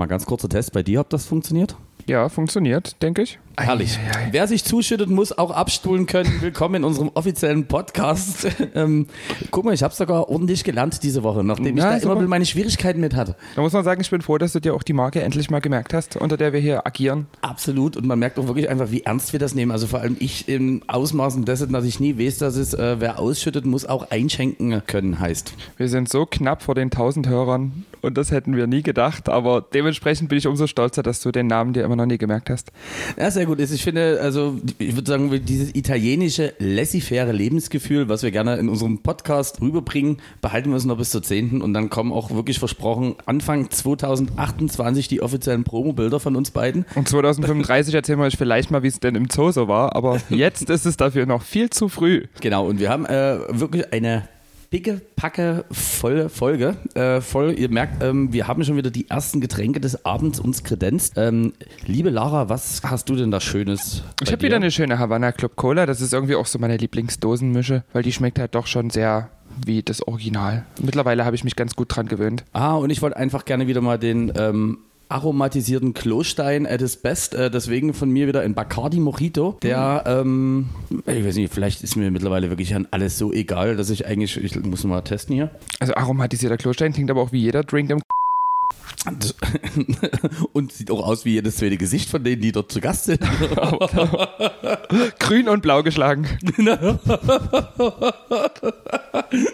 Mal ganz kurzer Test bei dir, ob das funktioniert? Ja, funktioniert, denke ich. Herrlich. Wer sich zuschüttet, muss auch abstuhlen können. Willkommen in unserem offiziellen Podcast. ähm, guck mal, ich habe sogar ordentlich gelernt diese Woche, nachdem ich Ja, da immer meine Schwierigkeiten mit hatte. Da muss man sagen, ich bin froh, dass du dir auch die Marke endlich mal gemerkt hast, unter der wir hier agieren. Absolut. Und man merkt auch wirklich einfach, wie ernst wir das nehmen. Also vor allem ich in Ausmaßen dessen, dass ich nie weiß, dass es, äh, wer ausschüttet, muss auch einschenken können, heißt. Wir sind so knapp vor den 1000 Hörern und das hätten wir nie gedacht, aber dementsprechend bin ich umso stolzer, dass du den Namen dir immer noch nie gemerkt hast. Ja, sehr gut. Ich finde, also ich würde sagen, dieses italienische laissez-faire Lebensgefühl, was wir gerne in unserem Podcast rüberbringen, behalten wir uns noch bis zur 10. Und dann kommen auch wirklich versprochen Anfang 2028 die offiziellen Promo-Bilder von uns beiden. Und 2035 erzählen wir euch vielleicht mal, wie es denn im Zoo so war, aber jetzt ist es dafür noch viel zu früh. Genau, und wir haben äh, wirklich eine dicke, packe, volle Folge. Äh, voll, ihr merkt, ähm, wir haben schon wieder die ersten Getränke des Abends uns kredenzt. Ähm, liebe Lara, was hast du denn da Schönes? Ich habe wieder eine schöne Havana Club Cola. Das ist irgendwie auch so meine Lieblingsdosenmische, weil die schmeckt halt doch schon sehr wie das Original. Mittlerweile habe ich mich ganz gut dran gewöhnt. Ah, und ich wollte einfach gerne wieder mal den ähm, aromatisierten Klostein at his best. Äh, deswegen von mir wieder ein Bacardi Mojito. Der, ähm, ich weiß nicht, vielleicht ist mir mittlerweile wirklich an alles so egal, dass ich eigentlich, ich muss mal testen hier. Also aromatisierter Klostein klingt aber auch wie jeder Drink im Und sieht auch aus wie jedes zweite Gesicht von denen, die dort zu Gast sind. Grün und Blau geschlagen.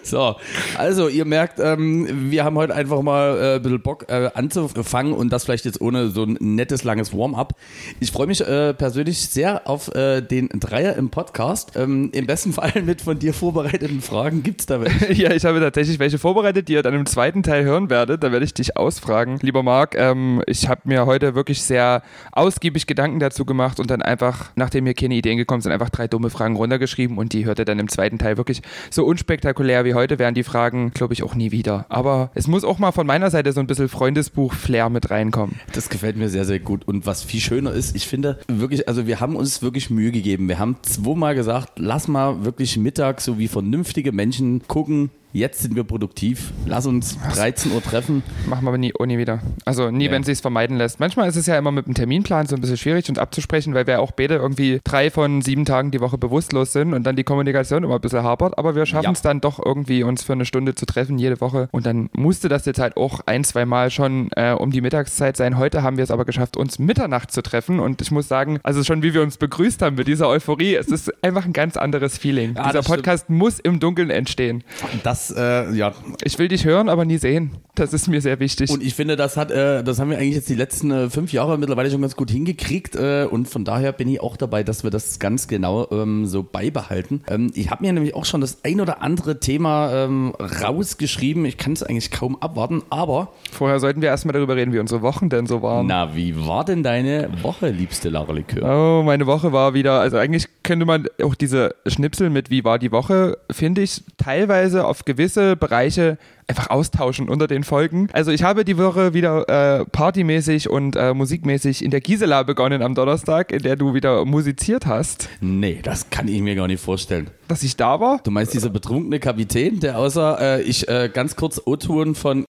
So, also ihr merkt, ähm, wir haben heute einfach mal äh, ein bisschen Bock äh, anzufangen und das vielleicht jetzt ohne so ein nettes, langes Warm-up. Ich freue mich äh, persönlich sehr auf äh, den Dreier im Podcast. Ähm, Im besten Fall mit von dir vorbereiteten Fragen. Gibt es da welche? Ja, ich habe tatsächlich welche vorbereitet, die ihr dann im zweiten Teil hören werdet. Da werde ich dich ausfragen. Lieber Marc, ähm, ich habe mir heute wirklich sehr ausgiebig Gedanken dazu gemacht und dann einfach, nachdem mir keine Ideen gekommen sind, einfach drei dumme Fragen runtergeschrieben und die hört ihr dann im zweiten Teil wirklich so unspektakulär wie heute wären die Fragen, glaube ich, auch nie wieder. Aber es muss auch mal von meiner Seite so ein bisschen Freundesbuch-Flair mit reinkommen. Das gefällt mir sehr, sehr gut. Und was viel schöner ist, ich finde wirklich, also wir haben uns wirklich Mühe gegeben. Wir haben zweimal gesagt, lass mal wirklich Mittag so wie vernünftige Menschen gucken. Jetzt sind wir produktiv. Lass uns 13 Uhr treffen. Machen wir aber nie, oh, nie wieder. Also nie, Ja. wenn es sich vermeiden lässt. Manchmal ist es ja immer mit dem Terminplan so ein bisschen schwierig uns abzusprechen, weil wir auch beide irgendwie drei von sieben Tagen die Woche bewusstlos sind und dann die Kommunikation immer ein bisschen hapert. Aber wir schaffen Ja. es dann doch irgendwie, uns für eine Stunde zu treffen jede Woche. Und dann musste das jetzt halt auch ein, zwei Mal schon äh, um die Mittagszeit sein. Heute haben wir es aber geschafft, uns Mitternacht zu treffen. Und ich muss sagen, also schon wie wir uns begrüßt haben mit dieser Euphorie, es ist einfach ein ganz anderes Feeling. Ja, Dieser das stimmt. Podcast muss im Dunkeln entstehen. Das, äh, ja. Ich will dich hören, aber nie sehen. Das ist mir sehr wichtig. Und ich finde, das hat, äh, das haben wir eigentlich jetzt die letzten äh, fünf Jahre mittlerweile schon ganz gut hingekriegt. Äh, und von daher bin ich auch dabei, dass wir das ganz genau ähm, so beibehalten. Ähm, ich habe mir nämlich auch schon das ein oder andere Thema ähm, rausgeschrieben. Ich kann es eigentlich kaum abwarten, aber Vorher sollten wir erstmal darüber reden, wie unsere Wochen denn so waren. na, wie war denn deine Woche, liebste Lara Likör? Oh, meine Woche war wieder, also eigentlich könnte man auch diese Schnipsel mit wie war die Woche, finde ich, teilweise auf gewisse Bereiche einfach austauschen unter den Folgen. Also ich habe die Woche wieder äh, partymäßig und äh, musikmäßig in der Gisela begonnen am Donnerstag, in der du wieder musiziert hast, Nee, das kann ich mir gar nicht vorstellen. dass ich da war. Du meinst dieser betrunkene Kapitän, der außer äh, ich äh, ganz kurz O-Touren von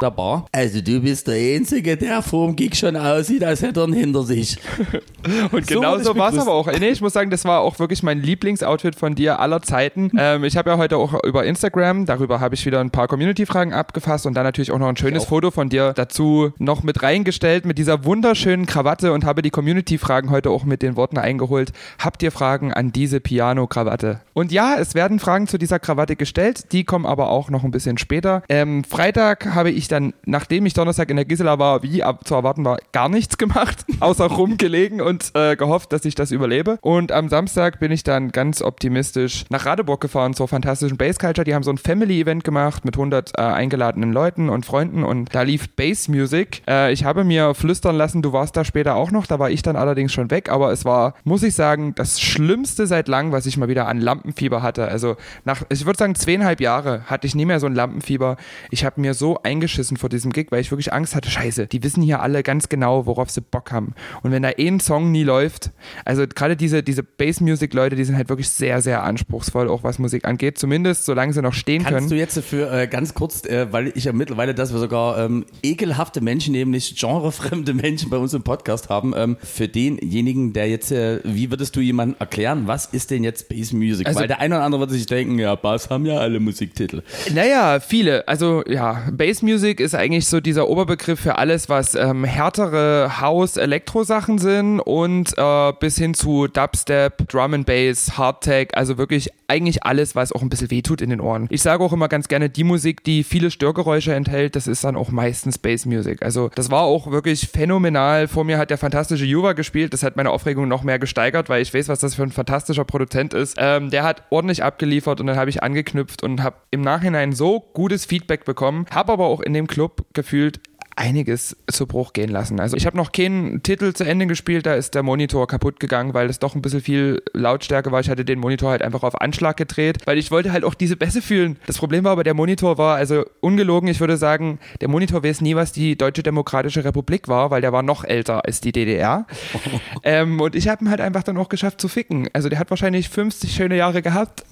der Bar. Also du bist der Einzige, der vorm Gig schon aussieht, als hätte er ihn hinter sich. Und So genau so war es aber auch. Nee, ich muss sagen, das war auch wirklich mein Lieblingsoutfit von dir aller Zeiten. Ähm, ich habe ja heute auch über Instagram, darüber habe ich wieder ein paar Community-Fragen abgefasst und dann natürlich auch noch ein schönes. Foto von dir dazu noch mit reingestellt mit dieser wunderschönen Krawatte und habe die Community-Fragen heute auch mit den Worten eingeholt. Habt ihr Fragen an diese Piano-Krawatte? Und ja, es werden Fragen zu dieser Krawatte gestellt, die kommen aber auch noch ein bisschen später. Ähm, Freitag habe ich dann, nachdem ich Donnerstag in der Gisela war, wie ab- zu erwarten war, gar nichts gemacht, außer rumgelegen und äh, gehofft, dass ich das überlebe. Und am Samstag bin ich dann ganz optimistisch nach Radeburg gefahren zur fantastischen Bass Culture. Die haben so ein Family-Event gemacht mit 100 äh, eingeladenen Leuten und Freunden und da lief Bass Music. Äh, ich habe mir flüstern lassen, du warst da später auch noch, da war ich dann allerdings schon weg, aber es war, muss ich sagen, das Schlimmste seit langem, was ich mal wieder an Lampenfieber hatte. Also nach, ich würde sagen, zweieinhalb Jahre hatte ich nie mehr so ein Lampenfieber. Ich habe mir so eingeschaltet geschissen vor diesem Gig, weil ich wirklich Angst hatte, scheiße, die wissen hier alle ganz genau, worauf sie Bock haben. Und wenn da ein Song nie läuft, also gerade diese, diese Bass-Music-Leute, die sind halt wirklich sehr, sehr anspruchsvoll, auch was Musik angeht, zumindest solange sie noch stehen Kannst können. du jetzt für äh, ganz kurz, äh, weil ich ja mittlerweile, dass wir sogar ähm, ekelhafte Menschen, nämlich genrefremde Menschen bei uns im Podcast haben, ähm, für denjenigen, der jetzt, äh, wie würdest du jemandem erklären, was ist denn jetzt Bass Music? Also- weil der eine oder andere wird sich denken, ja, Bass haben ja alle Musiktitel. Naja, viele. Also ja, Bass Music ist eigentlich so dieser Oberbegriff für alles, was ähm, härtere House-Elektro-Sachen sind und äh, bis hin zu Dubstep, Drum and Bass, Hardtech, also wirklich eigentlich alles, was auch ein bisschen wehtut in den Ohren. Ich sage auch immer ganz gerne, die Musik, die viele Störgeräusche enthält, das ist dann auch meistens Bass Music. Also das war auch wirklich phänomenal. Vor mir hat der fantastische Juva gespielt. Das hat meine Aufregung noch mehr gesteigert, weil ich weiß, was das für ein fantastischer Produzent ist. Ähm, der hat ordentlich abgeliefert und dann habe ich angeknüpft und habe im Nachhinein so gutes Feedback bekommen, habe aber auch in dem Club gefühlt einiges zu Bruch gehen lassen. Also ich habe noch keinen Titel zu Ende gespielt, da ist der Monitor kaputt gegangen, weil es doch ein bisschen viel Lautstärke war. Ich hatte den Monitor halt einfach auf Anschlag gedreht, weil ich wollte halt auch diese Bässe fühlen. Das Problem war aber, der Monitor war, also ungelogen, ich würde sagen, der Monitor weiß nie, was die Deutsche Demokratische Republik war, weil der war noch älter als die DDR. ähm, und ich habe ihn halt einfach dann auch geschafft zu ficken. Also der hat wahrscheinlich 50 schöne Jahre gehabt.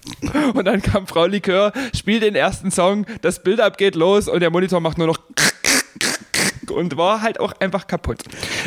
Und dann kam Frau Likör, spielt den ersten Song, das Bild-up geht los und der Monitor macht nur noch und war halt auch einfach kaputt.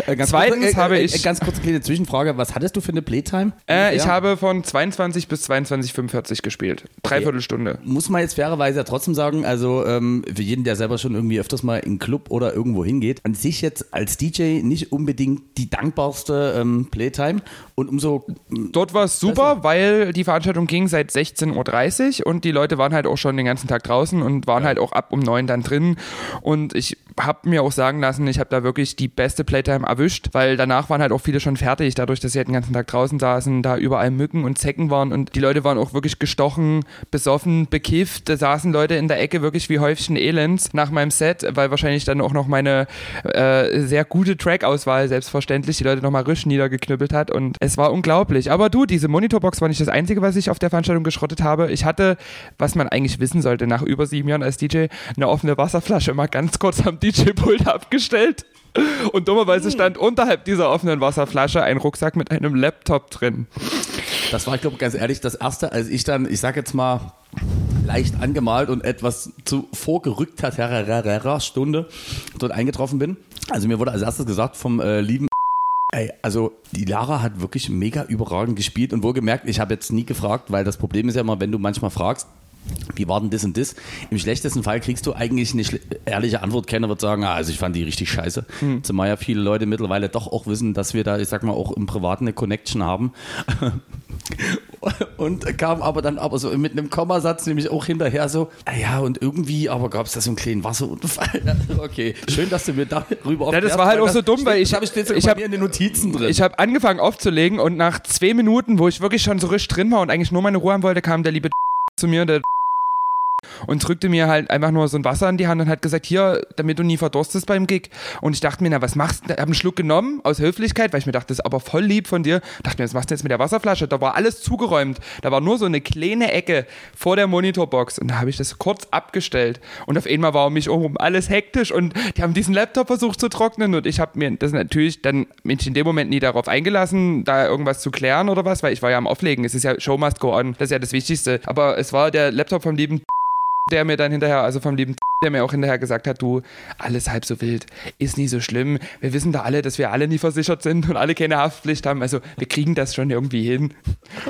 Äh, ganz Zweitens kurz, äh, habe äh, ich- äh, Ganz kurze kleine Zwischenfrage, was hattest du für eine Playtime? Äh, ich Ja. habe von 22 bis 22,45 gespielt. Dreiviertel Stunde. muss man jetzt fairerweise ja trotzdem sagen, also ähm, für jeden, der selber schon irgendwie öfters mal in Club oder irgendwo hingeht, an sich jetzt als DJ nicht unbedingt die dankbarste ähm, Playtime und umso Dort war es super, weil die Veranstaltung ging seit 16.30 Uhr und die Leute waren halt auch schon den ganzen Tag draußen und waren halt auch ab um neun dann drin. Und ich habe mir auch sagen lassen, ich habe da wirklich die beste Playtime erwischt, weil danach waren halt auch viele schon fertig, dadurch, dass sie halt den ganzen Tag draußen saßen, da überall Mücken und Zecken waren und die Leute waren auch wirklich gestochen, besoffen, bekifft. Da saßen Leute in der Ecke wirklich wie Häufchen Elends nach meinem Set, weil wahrscheinlich dann auch noch meine äh, sehr gute Track-Auswahl selbstverständlich die Leute nochmal risch niedergeknüppelt hat und es war unglaublich. Aber du, diese Monitorbox war nicht das Einzige, was ich auf der Veranstaltung geschrottet habe. Ich hatte, was man eigentlich wissen sollte nach über sieben Jahren als DJ, eine offene Wasserflasche mal ganz kurz am DJ-Pult abgestellt. Und dummerweise stand unterhalb dieser offenen Wasserflasche ein Rucksack mit einem Laptop drin. das war, ich glaube, ganz ehrlich, das erste, als ich dann, ich sag jetzt mal, leicht angemalt und etwas zu vorgerückter Stunde dort eingetroffen bin. Also mir wurde als erstes gesagt vom äh, lieben Ey, also die Lara hat wirklich mega überragend gespielt und wohlgemerkt, ich habe jetzt nie gefragt, weil das Problem ist ja immer, wenn du manchmal fragst, wie war denn das und das? Im schlechtesten Fall kriegst du eigentlich eine ehrliche Antwort. Keiner wird sagen, ah, also ich fand die richtig scheiße. Zumal ja viele Leute mittlerweile doch auch wissen, dass wir da, ich sag mal, auch im Privaten eine Connection haben. und kam aber dann aber so mit einem Kommasatz nämlich auch hinterher so, ah ja, und irgendwie, aber gab es da so einen kleinen Wasserunfall. okay, schön, dass du mir darüber Ja, das war halt auch so dumm, weil ich- habe ich ich bei hab- in den Notizen drin. Ich habe angefangen aufzulegen und nach zwei Minuten, wo ich wirklich schon so richtig drin war und eigentlich nur meine Ruhe haben wollte, kam der liebe zu mir, der und drückte mir halt einfach nur so ein Wasser in die Hand und hat gesagt, hier, damit du nie verdurstest beim Gig. Und ich dachte mir, na, was machst du? Ich habe einen Schluck genommen aus Höflichkeit, weil ich mir dachte, das ist aber voll lieb von dir. Dachte mir, was machst du jetzt mit der Wasserflasche? Da war alles zugeräumt. Da war nur so eine kleine Ecke vor der Monitorbox. Und da habe ich das kurz abgestellt. Und auf einmal war um mich herum alles hektisch und die haben diesen Laptop versucht zu trocknen. Und ich habe mir das natürlich dann mich in dem Moment nie darauf eingelassen, da irgendwas zu klären oder was, weil ich war ja am Auflegen. Es ist ja Show must go on. Das ist ja das Wichtigste. Aber es war der Laptop vom lieben der mir dann hinterher, also vom lieben der mir auch hinterher gesagt hat, du, alles halb so wild, ist nie so schlimm. Wir wissen da alle, dass wir alle nie versichert sind und alle keine Haftpflicht haben. Also wir kriegen das schon irgendwie hin.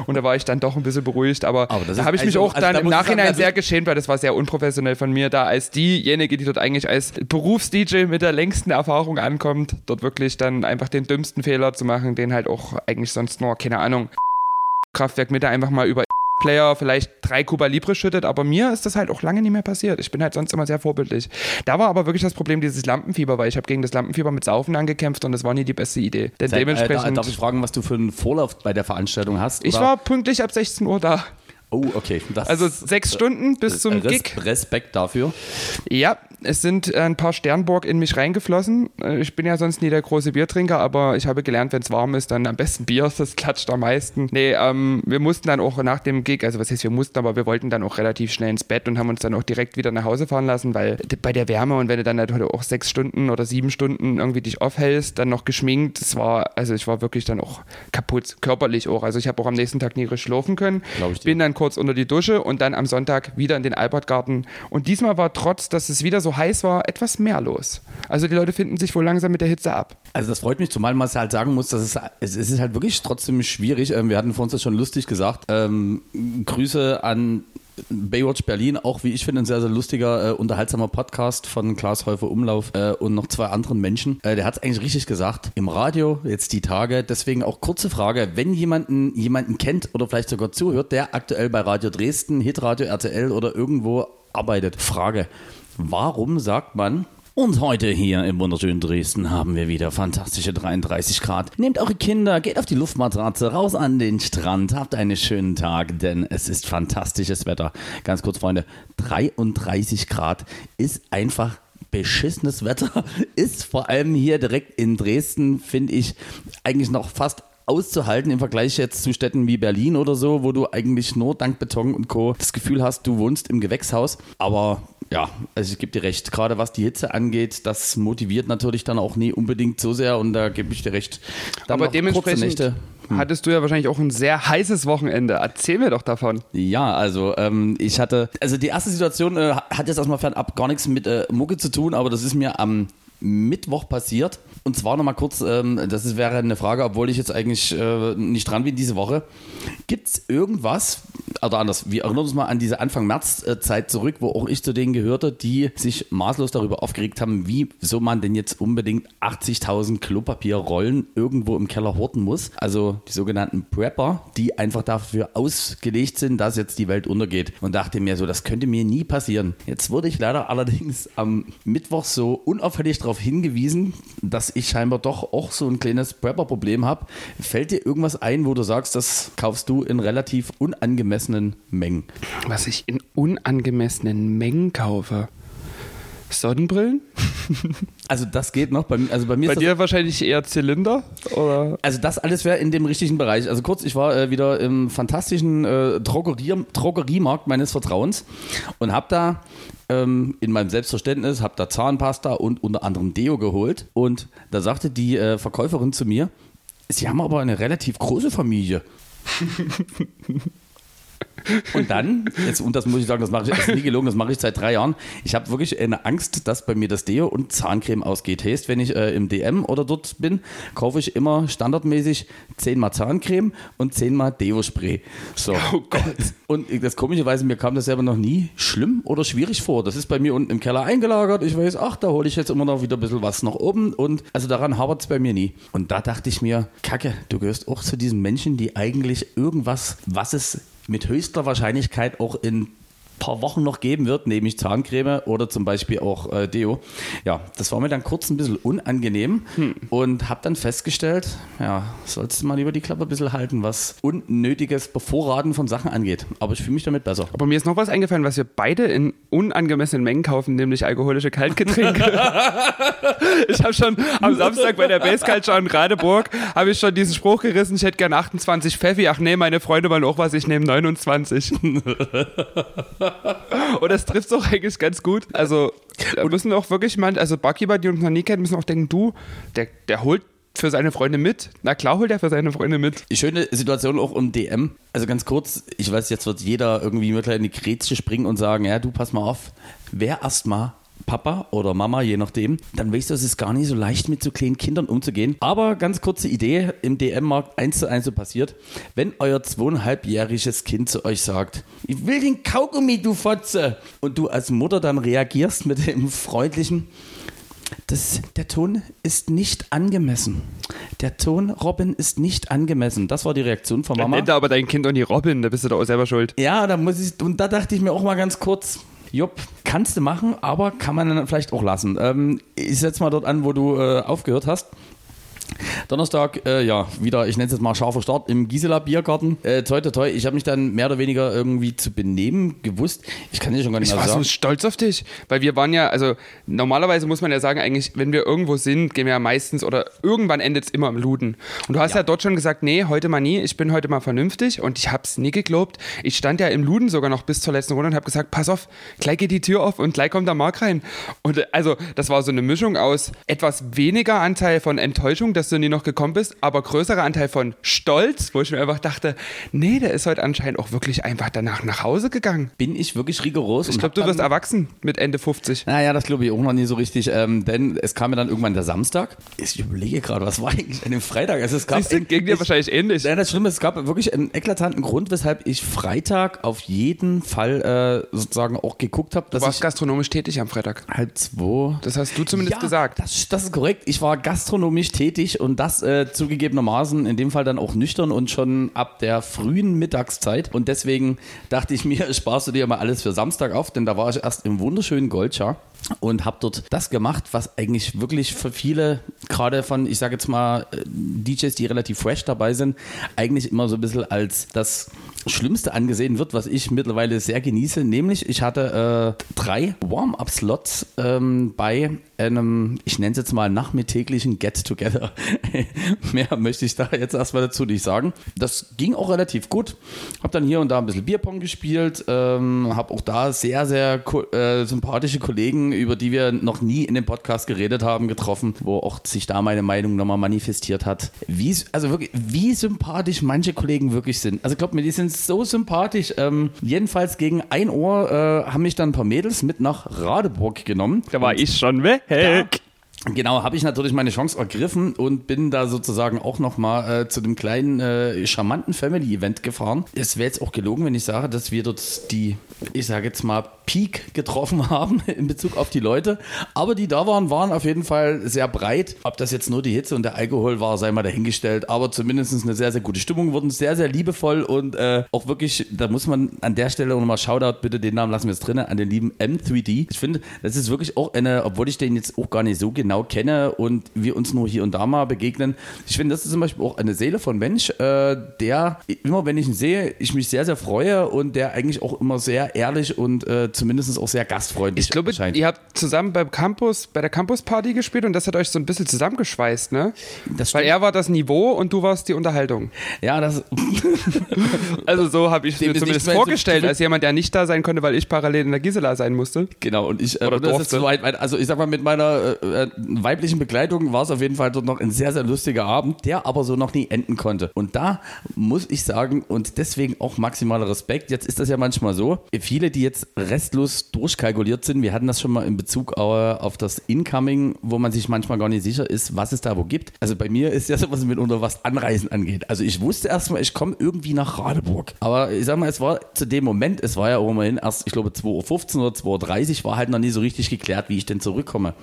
Und da war ich dann doch ein bisschen beruhigt. Aber, Aber das da habe ich mich also- auch also dann da im sagen, Nachhinein also- sehr geschämt, weil das war sehr unprofessionell von mir, da als diejenige, die dort eigentlich als Berufs-DJ mit der längsten Erfahrung ankommt, dort wirklich dann einfach den dümmsten Fehler zu machen, den halt auch eigentlich sonst nur, keine Ahnung, Kraftwerk Mitte einfach mal über Player vielleicht drei Cuba Libre schüttet, aber mir ist das halt auch lange nicht mehr passiert. Ich bin halt sonst immer sehr vorbildlich. Da war aber wirklich das Problem dieses Lampenfieber, weil ich habe gegen das Lampenfieber mit Saufen angekämpft und das war nie die beste Idee. Denn Äh, dementsprechend, darf ich fragen, was du für einen Vorlauf bei der Veranstaltung hast? ich oder? war pünktlich ab 16 Uhr da. Oh, okay. Das, Also sechs Stunden bis zum Res Gig. Respekt dafür. Ja, es sind ein paar Sternburg in mich reingeflossen. Äh, Ich bin ja sonst nie der große Biertrinker, aber ich habe gelernt, wenn es warm ist, dann am besten Bier, das klatscht am meisten. Nee, ähm, wir mussten dann auch nach dem Gig, also was heißt wir mussten, aber wir wollten dann auch relativ schnell ins Bett und haben uns dann auch direkt wieder nach Hause fahren lassen, weil bei der Wärme und wenn du dann natürlich auch sechs Stunden oder sieben Stunden irgendwie dich aufhältst, dann noch geschminkt, das war, also ich war wirklich dann auch kaputt, körperlich auch. Also ich habe auch am nächsten Tag nie schlafen können. Bin dann kurz unter die Dusche und dann am Sonntag wieder in den Albertgarten. Und diesmal war trotz, dass es wieder so heiß war, etwas mehr los. Also die Leute finden sich wohl langsam mit der Hitze ab. Also das freut mich, zumal man halt sagen muss, dass es, es es ist halt wirklich trotzdem schwierig. Ähm, Wir hatten vor uns das schon lustig gesagt. Ähm, Grüße an Baywatch Berlin, auch wie ich finde, ein sehr, sehr lustiger, äh, unterhaltsamer Podcast von Klaas Häufer Umlauf äh, und noch zwei anderen Menschen. Äh, der hat es eigentlich richtig gesagt. Im Radio, jetzt die Tage. Deswegen auch kurze Frage, wenn jemanden, jemanden kennt oder vielleicht sogar zuhört, der aktuell bei Radio Dresden, Hitradio, RTL oder irgendwo arbeitet. Frage, warum sagt man, und heute hier im wunderschönen Dresden haben wir wieder fantastische 33 Grad. Nehmt eure Kinder, geht auf die Luftmatratze, raus an den Strand, habt einen schönen Tag, denn es ist fantastisches Wetter. Ganz kurz, Freunde, 33 Grad ist einfach beschissenes Wetter. Ist vor allem hier direkt in Dresden, finde ich, eigentlich noch fast auszuhalten im Vergleich jetzt zu Städten wie Berlin oder so, wo du eigentlich nur dank Beton und Co. das Gefühl hast, du wohnst im Gewächshaus. Aber ja, also ich gebe dir recht, gerade was die Hitze angeht, das motiviert natürlich dann auch nie unbedingt so sehr und da gebe ich dir recht. Dann Aber dementsprechend Nächte. hattest du ja wahrscheinlich auch ein sehr heißes Wochenende. Erzähl mir doch davon. Ja, also ähm, ich hatte, also die erste Situation äh, hat jetzt erstmal fernab gar nichts mit äh, Mucke zu tun, aber das ist mir am Mittwoch passiert. Und zwar nochmal kurz, ähm, das ist, wäre eine Frage, obwohl ich jetzt eigentlich äh, nicht dran bin diese Woche. Gibt es irgendwas, oder anders, wir erinnern uns mal an diese Anfang März-Zeit zurück, wo auch ich zu denen gehörte, die sich maßlos darüber aufgeregt haben, wie so man denn jetzt unbedingt 80.000 Klopapierrollen irgendwo im Keller horten muss. Also die sogenannten Prepper, die einfach dafür ausgelegt sind, dass jetzt die Welt untergeht. Und dachte mir so, das könnte mir nie passieren. Jetzt wurde ich leider allerdings am Mittwoch so unauffällig darauf hingewiesen, dass ich scheinbar doch auch so ein kleines Prepper-Problem habe. Fällt dir irgendwas ein, wo du sagst, das kaufst du in relativ unangemessenen Mengen? Was ich in unangemessenen Mengen kaufe. Sonnenbrillen? Also das geht noch. Bei, mir- also bei mir Bei ist dir wahrscheinlich eher Zylinder? Oder? Also das alles wäre in dem richtigen Bereich. Also kurz, ich war äh, wieder im fantastischen äh, Drogerier Drogeriemarkt meines Vertrauens und habe da ähm, in meinem Selbstverständnis, habe da Zahnpasta und unter anderem Deo geholt. Und da sagte die äh, Verkäuferin zu mir, Sie haben aber eine relativ große Familie. Und dann, jetzt, und das muss ich sagen, das mache ich, das ist nie gelogen, das mache ich seit drei Jahren. Ich habe wirklich eine Angst, dass bei mir das Deo und Zahncreme ausgeht. Heißt, wenn ich äh, im DM oder dort bin, kaufe ich immer standardmäßig zehnmal Zahncreme und zehnmal Deo-Spray. So. Oh Gott. Und das komischerweise, mir kam das selber noch nie schlimm oder schwierig vor. Das ist bei mir unten im Keller eingelagert. Ich weiß, ach, da hole ich jetzt immer noch wieder ein bisschen was nach oben. Und also daran hapert es bei mir nie. Und da dachte ich mir, Kacke, du gehörst auch zu diesen Menschen, die eigentlich irgendwas, was es mit höchster Wahrscheinlichkeit auch in paar Wochen noch geben wird, nämlich Zahncreme oder zum Beispiel auch äh, Deo. Ja, das war mir dann kurz ein bisschen unangenehm und habe dann festgestellt, ja, sollst du mal lieber die Klappe ein bisschen halten, was unnötiges Bevorraten von Sachen angeht. Aber ich fühle mich damit besser. Aber mir ist noch was eingefallen, was wir beide in unangemessenen Mengen kaufen, nämlich alkoholische Kaltgetränke. ich habe schon am Samstag bei der Base Culture in Radeburg habe ich schon diesen Spruch gerissen, ich hätte gern 28 Pfeffi. Ach nee, meine Freunde wollen auch was, ich nehme 29. Und das trifft doch eigentlich ganz gut. Also, da müssen auch wirklich mal, also Barkeeper, die uns noch nie kennen, müssen auch denken, du, der, der holt für seine Freunde mit. Na klar holt er für seine Freunde mit. Die schöne Situation auch im DM. Also ganz kurz, ich weiß, jetzt wird jeder irgendwie mit in die Grätsche springen und sagen, ja, du pass mal auf, wer erstmal Papa oder Mama, je nachdem, dann weißt du, es ist gar nicht so leicht mit so kleinen Kindern umzugehen. Aber ganz kurze Idee, im DM-Markt eins zu eins so passiert, wenn euer zweieinhalbjähriges Kind zu euch sagt, ich will den Kaugummi, du Fotze, und du als Mutter dann reagierst mit dem freundlichen, das, der Ton ist nicht angemessen. Der Ton, Robin, ist nicht angemessen. Das war die Reaktion von Dann Mama. nennt er aber dein Kind auch nie Robin, da bist du doch auch selber schuld. Ja, da muss ich, und da dachte ich mir auch mal ganz kurz, Jupp, kannst du machen, aber kann man dann vielleicht auch lassen. Ähm, ich setze mal dort an, wo du äh, aufgehört hast. Donnerstag, äh, ja, wieder, ich nenne es jetzt mal scharfer Start im Gisela Biergarten. Äh, toi, toi, toi. Ich habe mich dann mehr oder weniger irgendwie zu benehmen gewusst. Ich kann dir schon gar nicht Ich mehr war so sagen. stolz auf dich, weil wir waren ja, also normalerweise muss man ja sagen, eigentlich, wenn wir irgendwo sind, gehen wir ja meistens oder irgendwann endet es immer im Luden. Und du hast ja. Ja. dort schon gesagt, nee, heute mal nie, ich bin heute mal vernünftig und ich hab's nie geglaubt. Ich stand ja im Luden sogar noch bis zur letzten Runde und habe gesagt, pass auf, gleich geht die Tür auf und gleich kommt der Mark rein. Und äh, also, das war so eine Mischung aus etwas weniger Anteil von Enttäuschung, dass du nie noch gekommen bist, aber größerer Anteil von Stolz, wo ich mir einfach dachte, nee, der ist heute anscheinend auch wirklich einfach danach nach Hause gegangen. Bin ich wirklich rigoros? Ich glaube, du wirst erwachsen mit Ende 50. Naja, das glaube ich auch noch nie so richtig, ähm, denn es kam mir dann irgendwann der Samstag. Ich überlege gerade, was war eigentlich an dem Freitag? Also es gab Siehst du, ging dir ich- wahrscheinlich ähnlich. Nein, das Schlimme ist, es gab wirklich einen eklatanten Grund, weshalb ich Freitag auf jeden Fall äh, sozusagen auch geguckt habe, Du dass warst gastronomisch tätig am Freitag. halb zwei. Das hast du zumindest ja, gesagt. Das, das ist korrekt. Ich war gastronomisch tätig und das äh, zugegebenermaßen in dem Fall dann auch nüchtern und schon ab der frühen Mittagszeit. Und deswegen dachte ich mir, sparst du dir mal alles für Samstag auf, denn da war ich erst im wunderschönen Goldschar und habe dort das gemacht, was eigentlich wirklich für viele, gerade von, ich sage jetzt mal, äh, DJs, die relativ fresh dabei sind, eigentlich immer so ein bisschen als das Schlimmste angesehen wird, was ich mittlerweile sehr genieße. Nämlich, ich hatte äh, drei Warm-Up-Slots ähm, bei einem, ich nenne es jetzt mal nachmittäglichen Get-Together. Mehr möchte ich da jetzt erstmal dazu nicht sagen. Das ging auch relativ gut. Habe dann hier und da ein bisschen Bierpong gespielt. Ähm, habe auch da sehr, sehr äh, sympathische Kollegen, über die wir noch nie in dem Podcast geredet haben, getroffen, wo auch sich da meine Meinung nochmal manifestiert hat. Wie, also wirklich, wie sympathisch manche Kollegen wirklich sind. Also glaub mir, die sind so sympathisch. Ähm, jedenfalls gegen 1 Uhr äh, haben mich dann ein paar Mädels mit nach Radeburg genommen. Da war ich schon weg. Genau, habe ich natürlich meine Chance ergriffen und bin da sozusagen auch nochmal äh, zu dem kleinen, äh, charmanten Family-Event gefahren. Es wäre jetzt auch gelogen, wenn ich sage, dass wir dort die, ich sage jetzt mal, Peak getroffen haben in Bezug auf die Leute. Aber die da waren, waren auf jeden Fall sehr breit. Ob das jetzt nur die Hitze und der Alkohol war, sei mal dahingestellt. Aber zumindest eine sehr, sehr gute Stimmung. Wurden sehr, sehr liebevoll und äh, auch wirklich, da muss man an der Stelle nochmal Shoutout, bitte den Namen lassen wir jetzt drin, an den lieben M3D. Ich finde, das ist wirklich auch eine, obwohl ich den jetzt auch gar nicht so genau kenne und wir uns nur hier und da mal begegnen. Ich finde, das ist zum Beispiel auch eine Seele von Mensch, äh, der immer, wenn ich ihn sehe, ich mich sehr, sehr freue und der eigentlich auch immer sehr ehrlich und äh, zumindest auch sehr gastfreundlich Ich glaube, ihr habt zusammen beim Campus, bei der Campus-Party gespielt und das hat euch so ein bisschen zusammengeschweißt, ne? Das Weil stimmt. er war das Niveau und du warst die Unterhaltung. Ja, das, Also so habe ich es mir zumindest mehr so- vorgestellt, als jemand, der nicht da sein konnte, weil ich parallel in der Gisela sein musste. Genau, und ich, äh, Oder durfte. so weit, also ich sag mal, mit meiner äh, äh, weiblichen Begleitung war es auf jeden Fall dort noch ein sehr, sehr lustiger Abend, der aber so noch nie enden konnte. Und da muss ich sagen, und deswegen auch maximaler Respekt, jetzt ist das ja manchmal so, viele, die jetzt restlos durchkalkuliert sind, wir hatten das schon mal in Bezug auf das Incoming, wo man sich manchmal gar nicht sicher ist, was es da wo gibt. Also bei mir ist ja sowas mitunter, was Anreisen angeht. Also ich wusste erstmal, ich komme irgendwie nach Radeburg. Aber ich sag mal, es war zu dem Moment, es war ja auch immerhin erst, ich glaube, 2.15 Uhr oder 2.30 Uhr, war halt noch nie so richtig geklärt, wie ich denn zurückkomme.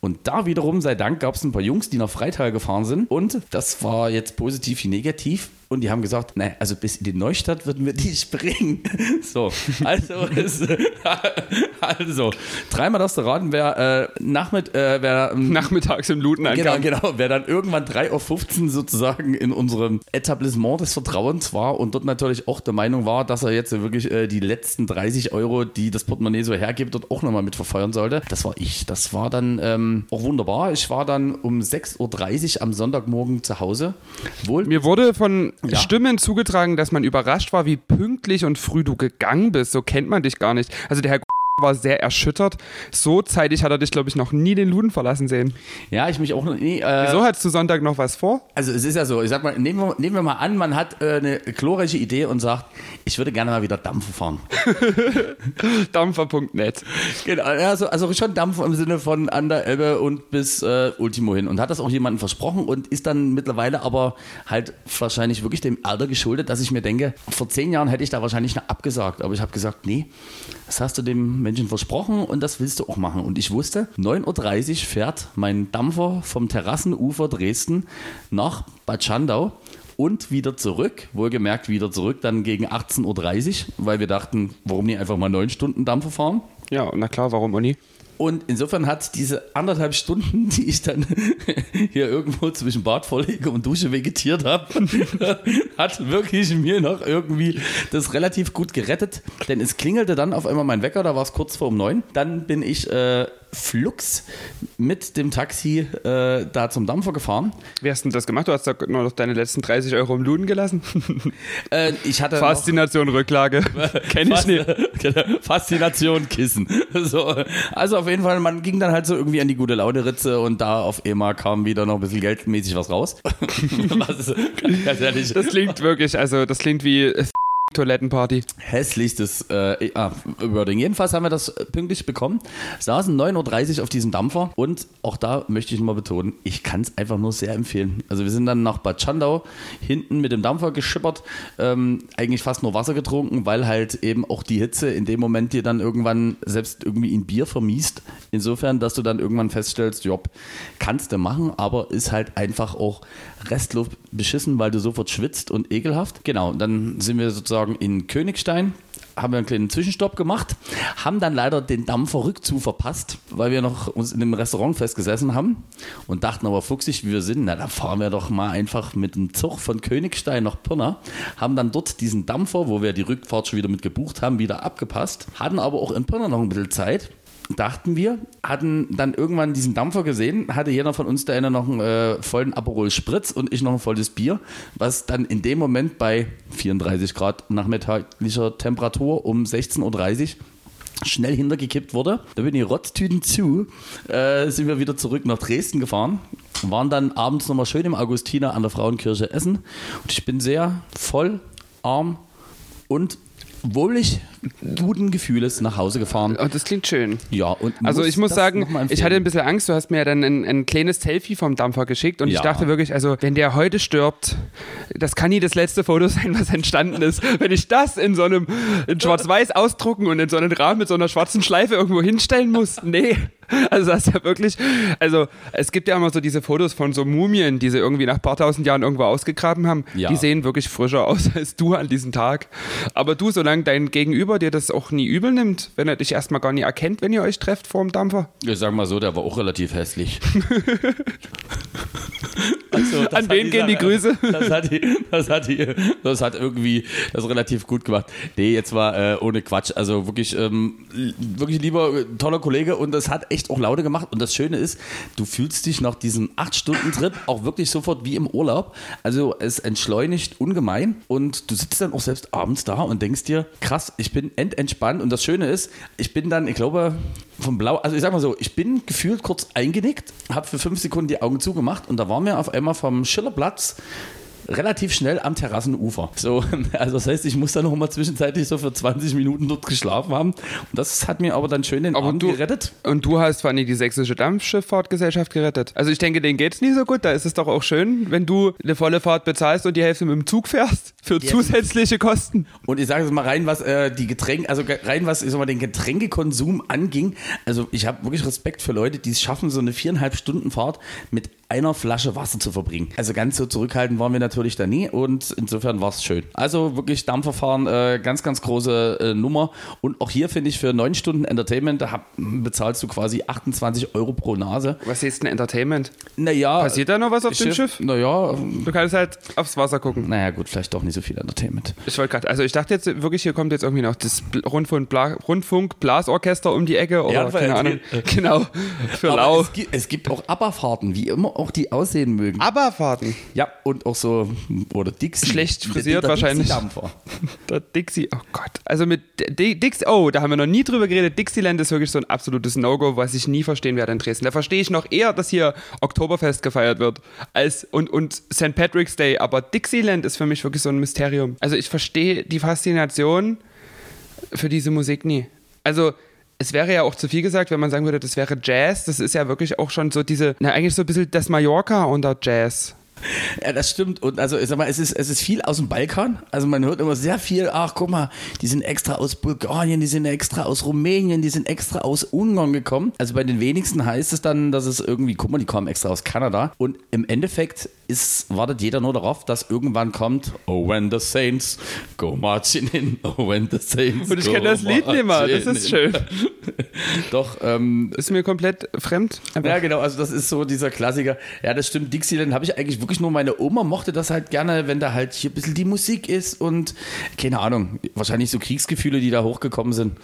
Und da wiederum, sei Dank, gab es ein paar Jungs, die nach Freital gefahren sind. Und das war jetzt positiv wie negativ. Und die haben gesagt, nein, also bis in die Neustadt würden wir dich bringen. So, also, es, also dreimal das zu raten, wer äh, Nachmitt, äh, wer, ähm, Nachmittags im Luden Genau, ankam. genau. Wer dann irgendwann 3.15 Uhr sozusagen in unserem Etablissement des Vertrauens war und dort natürlich auch der Meinung war, dass er jetzt wirklich äh, die letzten 30 Euro, die das Portemonnaie so hergibt, dort auch nochmal mit verfeuern sollte. Das war ich. Das war dann ähm, auch wunderbar. Ich war dann um 6.30 Uhr am Sonntagmorgen zu Hause. Wohl Mir wurde von Ja. Stimmen zugetragen, dass man überrascht war, wie pünktlich und früh du gegangen bist. So kennt man dich gar nicht. Also der Herr war sehr erschüttert. So zeitig hat er dich, glaube ich, noch nie den Luden verlassen sehen. ja, ich mich auch noch nie. Äh, Wieso hattest du Sonntag noch was vor? Also es ist ja so, ich sag mal, nehmen wir, nehmen wir mal an, man hat äh, eine glorreiche Idee und sagt, ich würde gerne mal wieder Dampfen fahren. Dampfer.net. Genau, also, also schon Dampf im Sinne von an der Elbe und bis äh, Ultimo hin. Und hat das auch jemandem versprochen und ist dann mittlerweile aber halt wahrscheinlich wirklich dem Alter geschuldet, dass ich mir denke, vor zehn Jahren hätte ich da wahrscheinlich noch abgesagt. Aber ich habe gesagt, nee, das hast du dem Menschen versprochen und das willst du auch machen. Und ich wusste, 9.30 Uhr fährt mein Dampfer vom Terrassenufer Dresden nach Bad Schandau und wieder zurück. Wohlgemerkt wieder zurück, dann gegen 18.30 Uhr, weil wir dachten, warum nicht einfach mal neun Stunden Dampfer fahren? Ja, na klar, warum Uni? Und insofern hat diese anderthalb Stunden, die ich dann hier irgendwo zwischen Badvorlege und Dusche vegetiert habe, hat wirklich mir noch irgendwie das relativ gut gerettet. Denn es klingelte dann auf einmal mein Wecker, da war es kurz vor um neun. Dann bin ich äh, flux mit dem Taxi äh, da zum Dampfer gefahren. Wie hast du denn das gemacht? Du hast da nur noch deine letzten 30 Euro im Luden gelassen? Äh, ich hatte Faszination Rücklage. Kenn ich nicht. Genau. Faszination Kissen. So, also auf jeden Fall, man ging dann halt so irgendwie an die gute Laune Ritze und da auf einmal kam wieder noch ein bisschen geldmäßig was raus. was ist, ganz ehrlich, Das klingt wirklich, also das klingt wie Toilettenparty. hässlichstes äh, ah, Wording. Jedenfalls haben wir das pünktlich bekommen, saßen 9.30 Uhr auf diesem Dampfer und auch da möchte ich mal betonen, ich kann es einfach nur sehr empfehlen. Also wir sind dann nach Bad Schandau hinten mit dem Dampfer geschippert, ähm, eigentlich fast nur Wasser getrunken, weil halt eben auch die Hitze in dem Moment dir dann irgendwann selbst irgendwie in Bier vermiest. Insofern, dass du dann irgendwann feststellst, Job, kannst du machen, aber ist halt einfach auch restlos beschissen, weil du sofort schwitzt und ekelhaft. Genau, dann sind wir sozusagen in Königstein, haben wir einen kleinen Zwischenstopp gemacht, haben dann leider den Dampfer Rückzug verpasst, weil wir noch uns in einem Restaurant festgesessen haben und dachten aber fuchsig, wie wir sind, na dann fahren wir doch mal einfach mit dem Zug von Königstein nach Pirna, haben dann dort diesen Dampfer, wo wir die Rückfahrt schon wieder mit gebucht haben, wieder abgepasst, hatten aber auch in Pirna noch ein bisschen Zeit dachten wir, hatten dann irgendwann diesen Dampfer gesehen, hatte jeder von uns der eine noch einen äh, vollen Aperol Spritz und ich noch ein volles Bier, was dann in dem Moment bei 34 Grad nachmittaglicher Temperatur um 16.30 Uhr schnell hintergekippt wurde. Da bin ich Rotztüten zu, äh, sind wir wieder zurück nach Dresden gefahren, waren dann abends nochmal schön im Augustiner an der Frauenkirche essen und ich bin sehr voll, arm und wohlig guten Gefühles nach Hause gefahren. Und das klingt schön. Ja, und Also ich muss sagen, ich hatte ein bisschen Angst, du hast mir ja dann ein, ein kleines Selfie vom Dampfer geschickt und ich Ja. dachte wirklich, also wenn der heute stirbt, das kann nie das letzte Foto sein, was entstanden ist. Wenn ich das in so einem in schwarz-weiß ausdrucken und in so einen Rahmen mit so einer schwarzen Schleife irgendwo hinstellen muss, nee. Also das ist ja wirklich, also es gibt ja immer so diese Fotos von so Mumien, die sie irgendwie nach ein paar tausend Jahren irgendwo ausgegraben haben. Ja. Die sehen wirklich frischer aus als du an diesem Tag. Aber du, solange dein Gegenüber dir das auch nie übel nimmt, wenn er dich erstmal gar nie erkennt, wenn ihr euch trefft vor dem Dampfer. Ich sag mal so, der war auch relativ hässlich. Also, das An hat wen gehen die Grüße? Das hat, die, das, hat die, das hat irgendwie das relativ gut gemacht. Nee, jetzt war äh, ohne Quatsch. Also wirklich, ähm, wirklich lieber äh, toller Kollege und das hat echt auch Laune gemacht. Und das Schöne ist, du fühlst dich nach diesem 8-Stunden-Trip auch wirklich sofort wie im Urlaub. Also es entschleunigt ungemein und du sitzt dann auch selbst abends da und denkst dir, krass, ich bin ententspannt. Und das Schöne ist, ich bin dann, ich glaube, vom Blau, also ich sag mal so, ich bin gefühlt kurz eingenickt, habe für fünf Sekunden die Augen zugemacht und da waren wir auf einmal vom Schillerplatz relativ schnell am Terrassenufer. So, also das heißt, ich muss dann noch mal zwischenzeitlich so für 20 Minuten dort geschlafen haben. Und das hat mir aber dann schön den Aber Abend du- gerettet. Und du hast vor allem die sächsische Dampfschifffahrtgesellschaft gerettet. Also ich denke, denen geht's nie so gut. Da ist es doch auch schön, wenn du eine volle Fahrt bezahlst und die Hälfte mit dem Zug fährst für zusätzliche Kosten. Und ich sage es mal rein, was äh, die Getränke, also rein was ich mal, den Getränkekonsum anging. Also ich habe wirklich Respekt für Leute, die es schaffen, so eine viereinhalb Stunden Fahrt mit einer Flasche Wasser zu verbringen. Also ganz so zurückhaltend waren wir natürlich da nie und insofern war es schön. Also wirklich Dampferfahren, äh, ganz, ganz große äh, Nummer. Und auch hier finde ich für neun Stunden Entertainment, da hab, bezahlst du quasi 28 Euro pro Nase. Was ist denn Entertainment? Naja. Passiert da noch was auf dem Schiff? Naja, Du kannst halt aufs Wasser gucken. naja gut, vielleicht doch nicht so viel Entertainment. Ich wollte gerade, also ich dachte jetzt wirklich, hier kommt jetzt irgendwie noch das Rundfunk, Bla, Rundfunk Blasorchester um die Ecke oder Ja, keine Ahnung. Genau. Für Aber lau. es gibt, es gibt auch Abfahrten, wie immer auch die aussehen mögen. Aberfahrten. Ja, und auch so, oder Dixie. Schlecht Der- frisiert der wahrscheinlich. Dixie-Dampfer. Der Dixie, oh Gott. Also mit D Dix, oh, da haben wir noch nie drüber geredet. Dixieland ist wirklich so ein absolutes No-Go, was ich nie verstehen werde in Dresden. Da verstehe ich noch eher, dass hier Oktoberfest gefeiert wird als und, und St. Patrick's Day. Aber Dixieland ist für mich wirklich so ein Mysterium. Also ich verstehe die Faszination für diese Musik nie. Also es wäre ja auch zu viel gesagt, wenn man sagen würde, das wäre Jazz. Das ist ja wirklich auch schon so diese, na eigentlich so ein bisschen das Mallorca unter Jazz. Ja, das stimmt. Und also, ich sag mal, es ist, es ist viel aus dem Balkan. Also man hört immer sehr viel, ach guck mal, die sind extra aus Bulgarien, die sind extra aus Rumänien, die sind extra aus Ungarn gekommen. Also bei den wenigsten heißt es dann, dass es irgendwie, guck mal, die kommen extra aus Kanada. Und im Endeffekt ist, wartet jeder nur darauf, dass irgendwann kommt, oh when the Saints go marching in, oh when the Saints Und ich kenne das Lied nicht mal, das ist schön. Doch, ähm, Ist mir komplett fremd. Einfach. ja, genau, also das ist so dieser Klassiker. Ja, das stimmt. Dixieland habe ich eigentlich wirklich nur, meine Oma mochte das halt gerne, wenn da halt hier ein bisschen die Musik ist und keine Ahnung, wahrscheinlich so Kriegsgefühle, die da hochgekommen sind.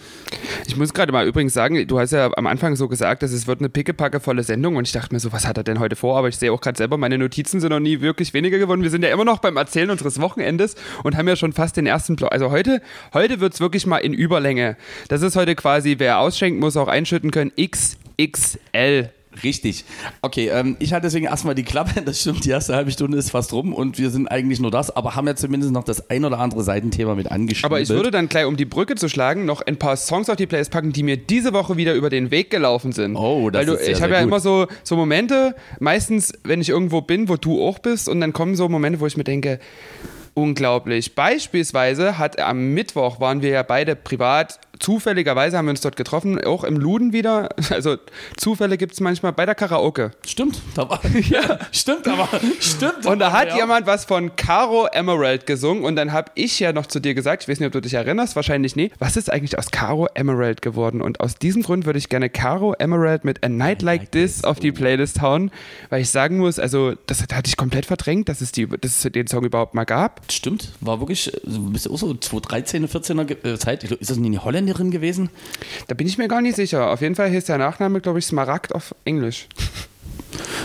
Ich muss gerade mal übrigens sagen, du hast ja am Anfang so gesagt, dass es wird eine pickepackevolle Sendung und ich dachte mir so, was hat er denn heute vor? Aber ich sehe auch gerade selber, meine Notizen sind noch nie wirklich weniger geworden. Wir sind ja immer noch beim Erzählen unseres Wochenendes und haben ja schon fast den ersten Block. Also heute, heute wird es wirklich mal in Überlänge. Das ist heute quasi, wer ausschenkt, muss auch einschütten können. XXL. Richtig. Okay, ähm, ich hatte deswegen erstmal die Klappe. Das stimmt, die erste halbe Stunde ist fast rum und wir sind eigentlich nur das, aber haben ja zumindest noch das ein oder andere Seitenthema mit angeschrieben. Aber ich würde dann gleich, um die Brücke zu schlagen, noch ein paar Songs auf die Playlist packen, die mir diese Woche wieder über den Weg gelaufen sind. Oh, das Weil du, ist sehr, Ich habe ja gut. immer so, so Momente, meistens, wenn ich irgendwo bin, wo du auch bist, und dann kommen so Momente, wo ich mir denke, unglaublich. Beispielsweise hat am Mittwoch waren wir ja beide privat. Zufälligerweise haben wir uns dort getroffen, auch im Luden wieder. Also Zufälle gibt es manchmal bei der Karaoke. Stimmt, da war, ja, stimmt, aber stimmt. Und da hat ja. jemand was von Caro Emerald gesungen und dann habe ich ja noch zu dir gesagt, ich weiß nicht, ob du dich erinnerst, wahrscheinlich nie, was ist eigentlich aus Caro Emerald geworden? Und aus diesem Grund würde ich gerne Caro Emerald mit A Night Like This auf die Playlist hauen, weil ich sagen muss, also das hatte ich komplett verdrängt, dass es, die, dass es den Song überhaupt mal gab. Stimmt, war wirklich, äh, du bist auch so 2013, 14er Ge- äh, Zeit. Ist das nicht eine Holländerin gewesen? Da bin ich mir gar nicht sicher. Auf jeden Fall hieß der Nachname, glaube ich, Smaragd auf Englisch.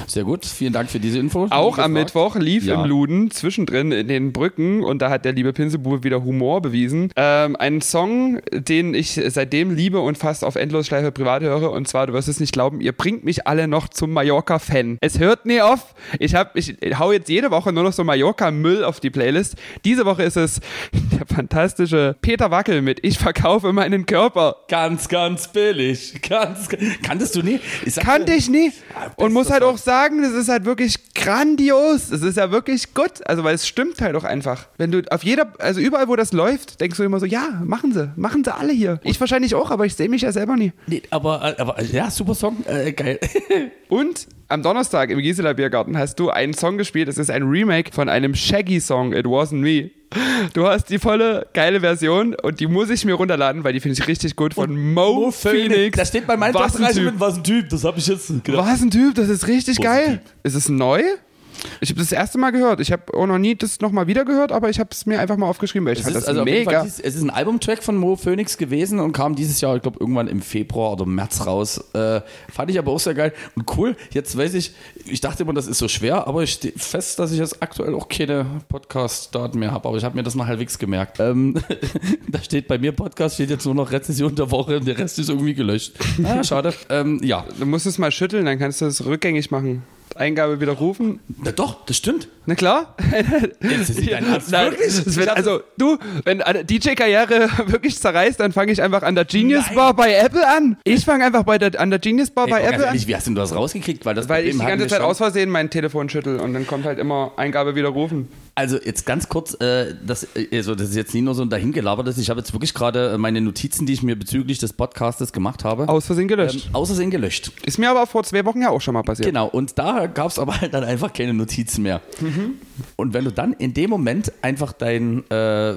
Sehr gut, vielen Dank für diese Info. Auch am. Mittwoch lief Ja. im Luden zwischendrin in den Brücken und da hat der liebe Pinsebube wieder Humor bewiesen. Ähm, ein Song, den ich seitdem liebe und fast auf Endlosschleife privat höre und zwar, du wirst es nicht glauben, ihr bringt mich alle noch zum Mallorca-Fan. Es hört nie auf. Ich, hab, ich hau jetzt jede Woche nur noch so Mallorca-Müll auf die Playlist. Diese Woche ist es der fantastische Peter Wackel mit Ich verkaufe meinen Körper. Ganz, ganz billig. Ganz, kanntest du nie? Ich sag Kannte ich nie. Und muss halt auch sagen, das ist halt wirklich grandios. Das ist ja wirklich gut. Also, weil es stimmt halt auch einfach. Wenn du auf jeder, also überall, wo das läuft, denkst du immer so, ja, machen sie. Machen sie alle hier. Ich wahrscheinlich auch, aber ich sehe mich ja selber nie. Nee, aber, äh, aber ja, super Song. Äh, geil. Und am Donnerstag im Gisela Biergarten hast du einen Song gespielt. Es ist ein Remake von einem Shaggy-Song, It Wasn't Me. Du hast die volle geile Version und die muss ich mir runterladen, weil die finde ich richtig gut von Mo, Phoenix. Das steht bei meinem Was ein Typ. was ein Typ. Das habe ich jetzt gedacht. Was ein Typ, das ist richtig Was geil. Ist es neu? Ich habe das erste Mal gehört. Ich habe auch noch nie das nochmal wieder gehört, aber ich habe es mir einfach mal aufgeschrieben, weil ich Es fand ist, das also mega. dies- es ist ein Albumtrack von Mo Phoenix gewesen und kam dieses Jahr, ich glaube, irgendwann im Februar oder März raus. Äh, fand ich aber auch sehr geil. Und cool, jetzt weiß ich, ich dachte immer, das ist so schwer, aber ich stehe fest, dass ich jetzt aktuell auch keine Podcast-Daten mehr habe. Aber ich habe mir das noch halbwegs gemerkt. Ähm, da steht bei mir Podcast, steht jetzt nur noch Rezession der Woche und der Rest ist irgendwie gelöscht. Ah, schade. ähm, ja, Du musst es mal schütteln, dann kannst du es rückgängig machen. Eingabe widerrufen. Na doch, das stimmt. Na klar. Jetzt ist dein Ernst. Nein, Wirklich? wird, also du, wenn eine DJ-Karriere wirklich zerreißt, dann fange ich einfach an der Genius Nein. Bar bei Apple an. Ich fange einfach bei der, an der Genius Bar Ey, bei Apple an. ehrlich, wie hast denn du das rausgekriegt? Weil, das Weil ich die ganze Zeit schon. aus Versehen mein Telefon schüttel und dann kommt halt immer Eingabe widerrufen. Also jetzt ganz kurz, äh, das, äh, also das ist jetzt nicht nur so ein dahingelabertes. Ich habe jetzt wirklich gerade äh, meine Notizen, die ich mir bezüglich des Podcastes gemacht habe, Aus Versehen gelöscht. ähm, außersehen gelöscht. Ist mir aber vor zwei Wochen ja auch schon mal passiert. Genau, und da gab es aber halt dann einfach keine Notizen mehr. Und wenn du dann in dem Moment einfach dein, äh,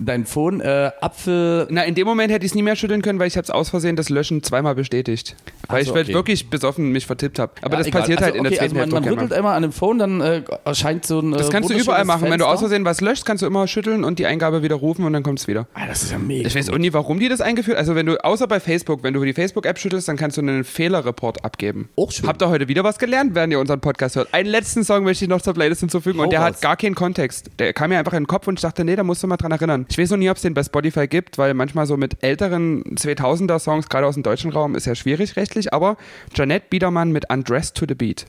dein Phone äh, Apfel... Na, in dem Moment hätte ich es nie mehr schütteln können, weil ich habe es aus Versehen das Löschen zweimal bestätigt. Weil so, ich halt okay. wirklich besoffen mich vertippt habe. Aber Ja, das egal. passiert also, halt in der okay, zweiten also man, man rüttelt immer an dem Phone, dann äh, erscheint so ein. Das kannst du überall machen. Wenn du aus Versehen was löscht, kannst du immer schütteln und die Eingabe widerrufen und dann kommt es wieder. Ah, das ist ja mega. Ich weiß auch nie, warum die das eingeführt Also wenn du, außer bei Facebook, wenn du die Facebook-App schüttelst, dann kannst du einen Fehlerreport abgeben. Auch schön. Habt ihr heute wieder was gelernt, während ihr unseren Podcast hört? Einen letzten Song möchte ich noch zur Playlist hinzufügen Hau und der raus. hat gar keinen Kontext. Der kam mir einfach in den Kopf und ich dachte, nee, da musst du mal dran erinnern. Ich weiß noch nie, ob es den bei Spotify gibt, weil manchmal so mit älteren 2000er-Songs, gerade aus dem deutschen Raum, ist ja schwierig rechtlich, aber Janette Biedermann mit Undressed to the Beat.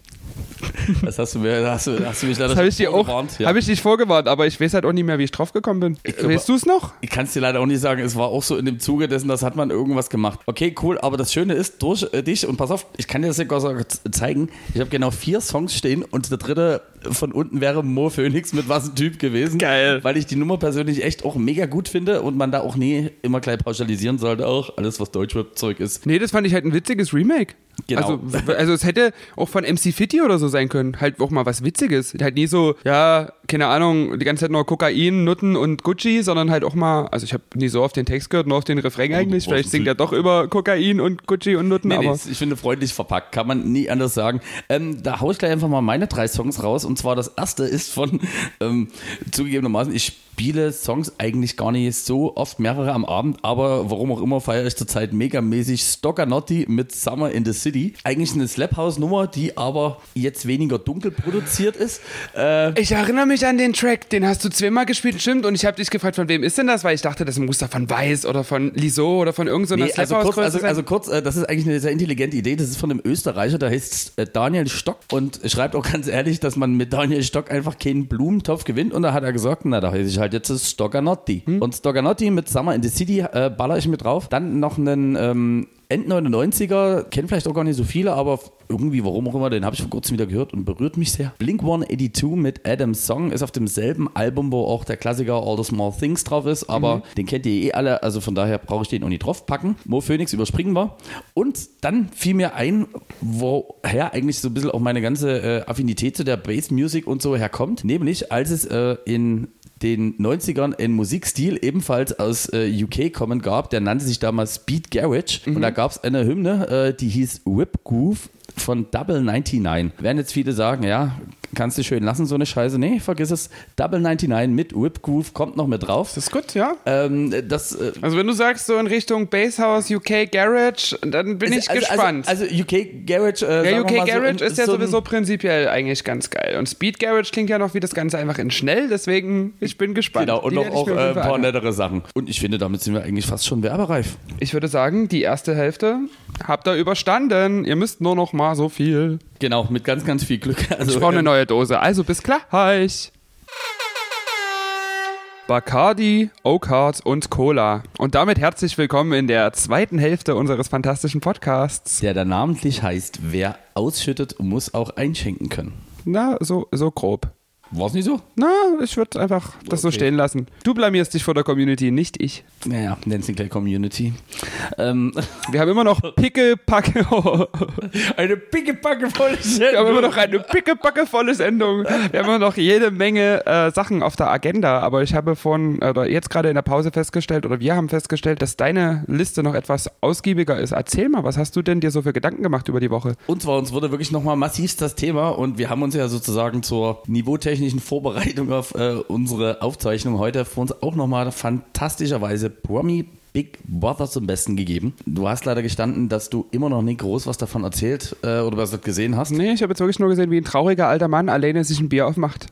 Das hast du mir, hast du, hast du mich leider Das habe ich dir auch, vorgewarnt, ja. habe ich dich vorgewarnt, aber ich weiß halt auch nicht mehr, wie ich drauf gekommen bin. glaube- weißt du es noch? Ich kann es dir leider auch nicht sagen, es war auch so in dem Zuge dessen, das hat man irgendwas gemacht. Okay, cool, aber das Schöne ist, durch äh, dich, und pass auf, ich kann dir das sogar zeigen, ich habe genau vier Songs stehen und der dritte von unten wäre Mo Phoenix mit was ein Typ gewesen. Geil. Weil ich die Nummer persönlich echt auch mega gut finde und man da auch nie immer gleich pauschalisieren sollte, auch alles, was Deutschrap-Zeug ist. Nee, das fand ich halt ein witziges Remake. Genau. Also, also es hätte auch von MC Fitty oder so sein können. Halt auch mal was Witziges. Halt nie so, ja, keine Ahnung, die ganze Zeit nur Kokain, Nutten und Gucci, sondern halt auch mal, also ich habe nie so auf den Text gehört, nur auf den Refrain eigentlich. Vielleicht singt er doch über Kokain und Gucci und Nutten, Nee, nee, aber. ich finde freundlich verpackt, kann man nie anders sagen. Ähm, da hau ich gleich einfach mal meine drei Songs raus. Und zwar das erste ist von, ähm, zugegebenermaßen, ich spiele Songs eigentlich gar nicht so oft, mehrere am Abend, aber warum auch immer feiere ich zurzeit megamäßig Stoccanotti mit Summer in the City. Eigentlich eine Slap House Nummer, die aber jetzt weniger dunkel produziert ist. Äh, Ich erinnere mich an den Track, den hast du zweimal gespielt, stimmt, und ich habe dich gefragt, von wem ist denn das? Weil ich dachte, das muss da von Weiß oder von Liso oder von irgendeiner Nee, also kurz, also, also kurz, äh, das ist eigentlich eine sehr intelligente Idee. Das ist von einem Österreicher, der heißt äh, Daniel Stock und schreibt auch ganz ehrlich, dass man mit Daniel Stock einfach keinen Blumentopf gewinnt. Und da hat er gesagt, na, da heiße ich halt jetzt das Stoccanotti. Und Stoccanotti mit Summer in the City äh, baller ich mit drauf. Dann noch einen ähm, End 99er, kennen vielleicht auch gar nicht so viele, aber irgendwie, warum auch immer, den habe ich vor kurzem wieder gehört und berührt mich sehr. Blink 182 mit Adam's Song ist auf demselben Album, wo auch der Klassiker All the Small Things drauf ist, aber den kennt ihr eh alle, also von daher brauche ich den auch nicht draufpacken. Mo Phoenix überspringen wir. Und dann fiel mir ein, woher eigentlich so ein bisschen auch meine ganze äh, Affinität zu der Bass Music und so herkommt, nämlich als es äh, in den 90ern einen Musikstil ebenfalls aus äh, UK kommen gab, der nannte sich damals Speed Garage und da gab es eine Hymne, äh, die hieß Whip Groove von Double 99. Werden jetzt viele sagen, ja, kannst du schön lassen, so eine Scheiße. Nee, vergiss es. Double 99 mit Whip Groove kommt noch mit drauf. das ist gut, ja. Ähm, das äh, Also wenn du sagst so in Richtung Basshouse, UK Garage, dann bin ich also, gespannt. Also, also UK Garage. Äh, ja, UK mal so Garage in- ist ja so sowieso prinzipiell eigentlich ganz geil. Und Speed Garage klingt ja noch wie das Ganze einfach in schnell, deswegen ich bin gespannt. Genau, und Die noch auch äh, ein paar nettere Sachen. Und ich finde, damit sind wir eigentlich fast schon werbereif. Ich würde sagen, die erste Hälfte habt ihr überstanden. Ihr müsst nur noch mal so viel. Genau, mit ganz, ganz viel Glück. Also, Ich brauche eine ähm, neue Dose. Also bis gleich. Bacardi, Oakard und Cola. Und damit herzlich willkommen in der zweiten Hälfte unseres fantastischen Podcasts. der da namentlich heißt, wer ausschüttet, muss auch einschenken können. Na, so, so grob. War es nicht so? Na, ich würde einfach das so Okay. stehen lassen. Du blamierst dich vor der Community, nicht ich. Naja, nennen sie gleich Community. Ähm, Wir haben immer noch Picke-Packe. eine pickepacke volle Wir haben immer noch eine pickepacke volle Sendung. Wir haben immer noch jede Menge äh, Sachen auf der Agenda. Aber ich habe von, oder jetzt gerade in der Pause festgestellt, oder wir haben festgestellt, dass deine Liste noch etwas ausgiebiger ist. Erzähl mal, was hast du denn dir so für Gedanken gemacht über die Woche? Und zwar uns wurde wirklich nochmal massiv das Thema und wir haben uns ja sozusagen zur niveautechnischen Vorbereitung auf äh, unsere Aufzeichnung heute für uns auch nochmal fantastischerweise Promi Big Brother zum Besten gegeben. Du hast leider gestanden, dass du immer noch nicht groß was davon erzählt äh, oder was du gesehen hast. Nee, ich habe jetzt wirklich nur gesehen, wie ein trauriger alter Mann alleine sich ein Bier aufmacht.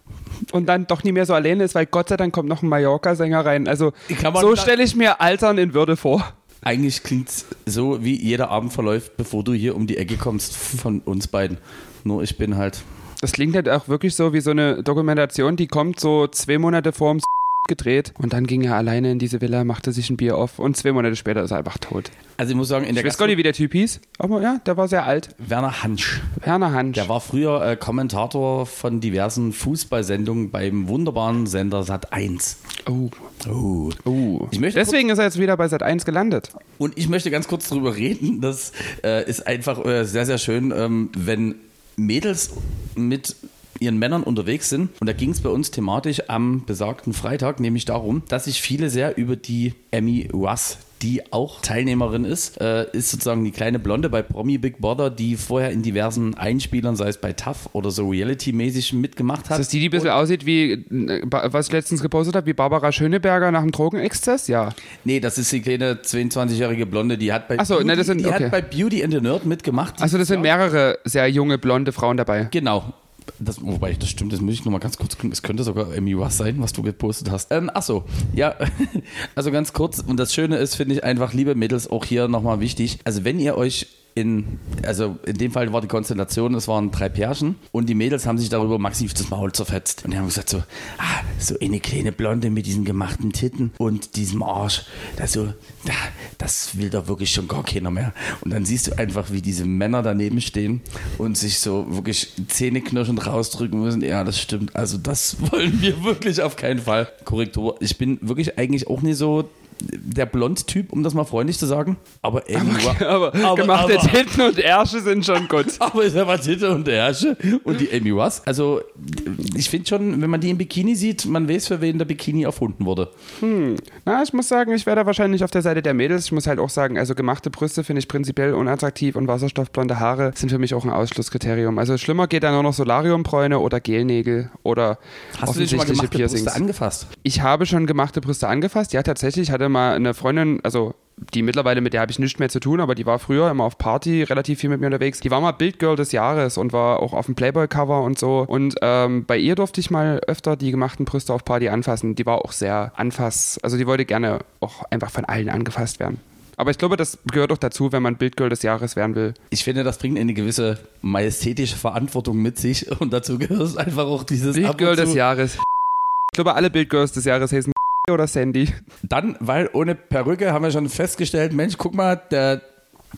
Und dann doch nie mehr so alleine ist, weil Gott sei Dank kommt noch ein Mallorca-Sänger rein. Also so stelle ich mir Altern in Würde vor. Eigentlich klingt es so, wie jeder Abend verläuft, bevor du hier um die Ecke kommst von uns beiden. Nur ich bin halt Das klingt halt auch wirklich so wie so eine Dokumentation, die kommt so zwei Monate vorm gedreht und dann ging er alleine in diese Villa, machte sich ein Bier auf und zwei Monate später ist er einfach tot. Also ich muss sagen, in der Ich weiß gar nicht, wie der Typ hieß, aber ja, der war sehr alt. Werner Hansch. Werner Hansch. Der war früher äh, Kommentator von diversen Fußballsendungen beim wunderbaren Sender Sat 1. oh, Oh. oh. Ich möchte Deswegen ist er jetzt wieder bei Sat 1 gelandet. Und ich möchte ganz kurz darüber reden. Das äh, ist einfach äh, sehr, sehr schön, ähm, wenn Mädels mit ihren Männern unterwegs sind. Und da ging es bei uns thematisch am besagten Freitag, nämlich darum, dass sich viele sehr über die Emmy Russ, die auch Teilnehmerin ist, äh, ist sozusagen die kleine Blonde bei Promi Big Brother, die vorher in diversen Einspielern, sei es bei TAF oder so Reality-mäßig mitgemacht hat. Ist das die, die ein bisschen aussieht wie, äh, was ich letztens gepostet habe, wie Barbara Schöneberger nach dem Drogenexzess? Ja. Nee, das ist die kleine 22-jährige Blonde, die hat bei, Ach so, Beauty, ne, das sind- die okay. hat bei Beauty and the Nerd mitgemacht. Also das sind mehrere sehr junge, blonde Frauen dabei. Genau. Das, wobei, das stimmt, das muss ich nochmal ganz kurz gucken. Es könnte sogar Russ sein, was du gepostet hast. Ähm, ach so, ja, also ganz kurz. Und das Schöne ist, finde ich einfach, liebe Mädels, auch hier nochmal wichtig. Also wenn ihr euch in, also in dem Fall war die Konstellation, es waren drei Pärchen und die Mädels haben sich darüber massiv das Maul zerfetzt. Und die haben gesagt so, ah, so eine kleine Blonde mit diesen gemachten Titten und diesem Arsch, das so, da, das will doch wirklich schon gar keiner mehr. Und dann siehst du einfach, wie diese Männer daneben stehen und sich so wirklich zähneknirschend rausdrücken müssen. Ja, das stimmt. Also das wollen wir wirklich auf keinen Fall. Korrektur. Ich bin wirklich eigentlich auch nicht so der Blond-Typ, um das mal freundlich zu sagen. Aber Amy aber, aber, gemachte aber, Titten und Ärsche sind schon gut. aber ist aber Titten und Ärsche und die Amy was? Also ich finde schon, wenn man die im Bikini sieht, man weiß, für wen der Bikini erfunden wurde. Hm. Na, ich muss sagen, ich wäre da wahrscheinlich auf der Seite der Mädels. Ich muss halt auch sagen, also gemachte Brüste finde ich prinzipiell unattraktiv und wasserstoffblonde Haare sind für mich auch ein Ausschlusskriterium. Also schlimmer geht dann nur noch Solariumbräune oder Gelnägel oder Hast du schon mal gemachte Piercings. Brüste angefasst? Ich habe schon gemachte Brüste angefasst. Ja, tatsächlich. Ich hatte mal eine Freundin, also die mittlerweile, mit der habe ich nichts mehr zu tun, aber die war früher immer auf Party relativ viel mit mir unterwegs. Die war mal Bildgirl des Jahres und war auch auf dem Playboy-Cover und so. Und ähm, bei ihr durfte ich mal öfter die gemachten Brüste auf Party anfassen. Die war auch sehr anfass, also die wollte gerne auch einfach von allen angefasst werden. Aber ich glaube, das gehört auch dazu, wenn man Bildgirl des Jahres werden will. Ich finde, das bringt eine gewisse majestätische Verantwortung mit sich und dazu gehört einfach auch dieses Bildgirl des Jahres. Ich glaube, alle Bildgirls des Jahres heißen oder Sandy? Dann, weil ohne Perücke haben wir schon festgestellt, Mensch, guck mal, der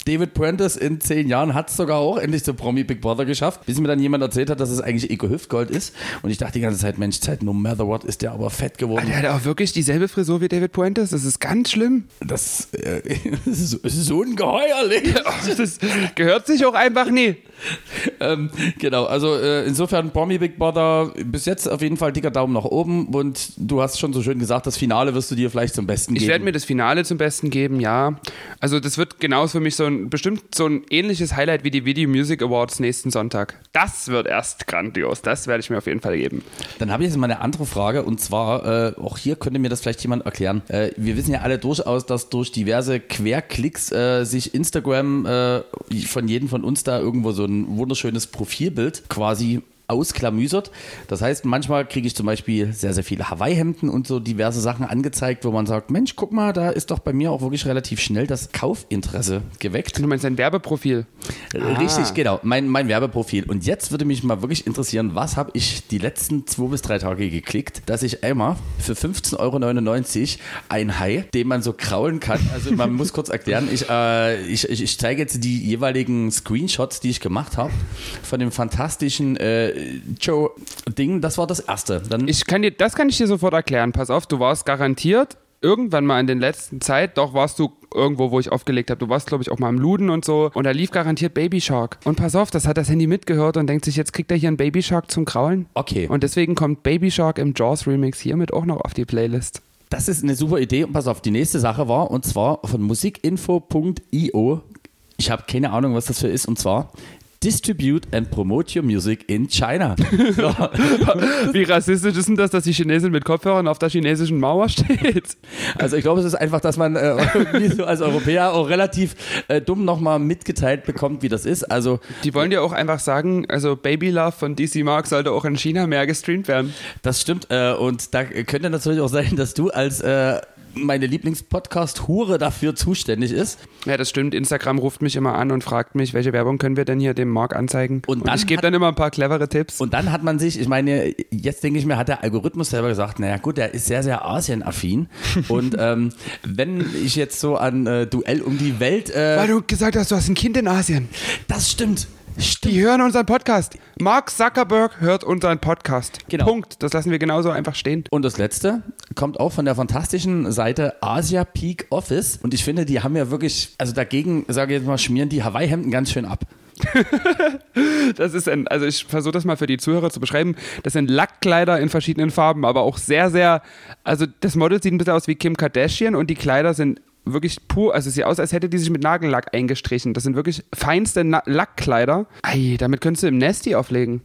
David Prentice in zehn Jahren hat es sogar auch endlich zu Promi Big Brother geschafft, bis mir dann jemand erzählt hat, dass es eigentlich Eko Hüftgold ist. Und ich dachte die ganze Zeit, Mensch, Zeit, no matter what, ist der aber fett geworden. Der hat auch wirklich dieselbe Frisur wie David Prentice. Das ist ganz schlimm. Das, äh, das ist, so ungeheuerlich. das gehört sich auch einfach nie. ähm, genau, also äh, insofern Promi Big Brother bis jetzt auf jeden Fall dicker Daumen nach oben und du hast schon so schön gesagt, das Finale wirst du dir vielleicht zum Besten geben. Ich werde mir das Finale zum Besten geben, ja. Also das wird genauso für mich so ein, bestimmt so ein ähnliches Highlight wie die Video Music Awards nächsten Sonntag. Das wird erst grandios. Das werde ich mir auf jeden Fall geben. Dann habe ich jetzt mal eine andere Frage und zwar, äh, auch hier könnte mir das vielleicht jemand erklären. Äh, wir wissen ja alle durchaus, dass durch diverse Querklicks äh, sich Instagram äh, von jedem von uns da irgendwo so ein wunderschönes Profilbild quasi ausklamüsert. Das heißt, manchmal kriege ich zum Beispiel sehr, sehr viele Hawaii-Hemden und so diverse Sachen angezeigt, wo man sagt, Mensch, guck mal, da ist doch bei mir auch wirklich relativ schnell das Kaufinteresse geweckt. Du meinst ein Werbeprofil? Richtig, ah. genau, mein, mein Werbeprofil. Und jetzt würde mich mal wirklich interessieren, was habe ich die letzten zwei bis drei Tage geklickt, dass ich einmal für 15,99 Euro ein Hai, den man so kraulen kann, also man muss kurz erklären, ich, äh, ich, ich, zeige jetzt die jeweiligen Screenshots, die ich gemacht habe, von dem fantastischen äh, Joe-Ding, das war das erste. Dann ich kann dir, das kann ich dir sofort erklären. Pass auf, du warst garantiert irgendwann mal in den letzten Zeit, doch warst du irgendwo, wo ich aufgelegt habe. Du warst, glaube ich, auch mal im Luden und so. Und da lief garantiert Baby Shark. Und pass auf, das hat das Handy mitgehört und denkt sich, jetzt kriegt er hier einen Baby Shark zum Kraulen. Okay. Und deswegen kommt Baby Shark im Jaws Remix hiermit auch noch auf die Playlist. Das ist eine super Idee. Und pass auf, die nächste Sache war, und zwar von musikinfo.io. Ich habe keine Ahnung, was das für ist. Und zwar Distribute and promote your music in China. So. Wie rassistisch ist denn das, dass die Chinesin mit Kopfhörern auf der chinesischen Mauer steht? Also ich glaube, es ist einfach, dass man äh, so als Europäer auch relativ äh, dumm nochmal mitgeteilt bekommt, wie das ist. Also die wollen ja auch einfach sagen, also Baby Love von DC Mark sollte auch in China mehr gestreamt werden. Das stimmt. Äh, und da könnte natürlich auch sein, dass du als äh, meine Lieblingspodcast-Hure dafür zuständig ist. Ja, das stimmt. Instagram ruft mich immer an und fragt mich, welche Werbung können wir denn hier dem Mark anzeigen? Und, und ich gebe dann immer ein paar clevere Tipps. Und dann hat man sich, ich meine, jetzt denke ich mir, hat der Algorithmus selber gesagt, naja gut, der ist sehr, sehr Asien-affin. und ähm, wenn ich jetzt so an äh, Duell um die Welt... Äh, Weil du gesagt hast, du hast ein Kind in Asien. Das stimmt. Stimmt. Die hören unseren Podcast. Mark Zuckerberg hört unseren Podcast. Genau. Punkt. Das lassen wir genauso einfach stehen. Und das letzte kommt auch von der fantastischen Seite Asia Peak Office. Und ich finde, die haben ja wirklich, also dagegen, sage ich jetzt mal, schmieren die Hawaii-Hemden ganz schön ab. das ist ein, also ich versuche das mal für die Zuhörer zu beschreiben. Das sind Lackkleider in verschiedenen Farben, aber auch sehr, sehr, also das Model sieht ein bisschen aus wie Kim Kardashian und die Kleider sind wirklich pur, also es sieht aus, als hätte die sich mit Nagellack eingestrichen. Das sind wirklich feinste Na Lackkleider. Ei, damit könntest du im Nasty auflegen.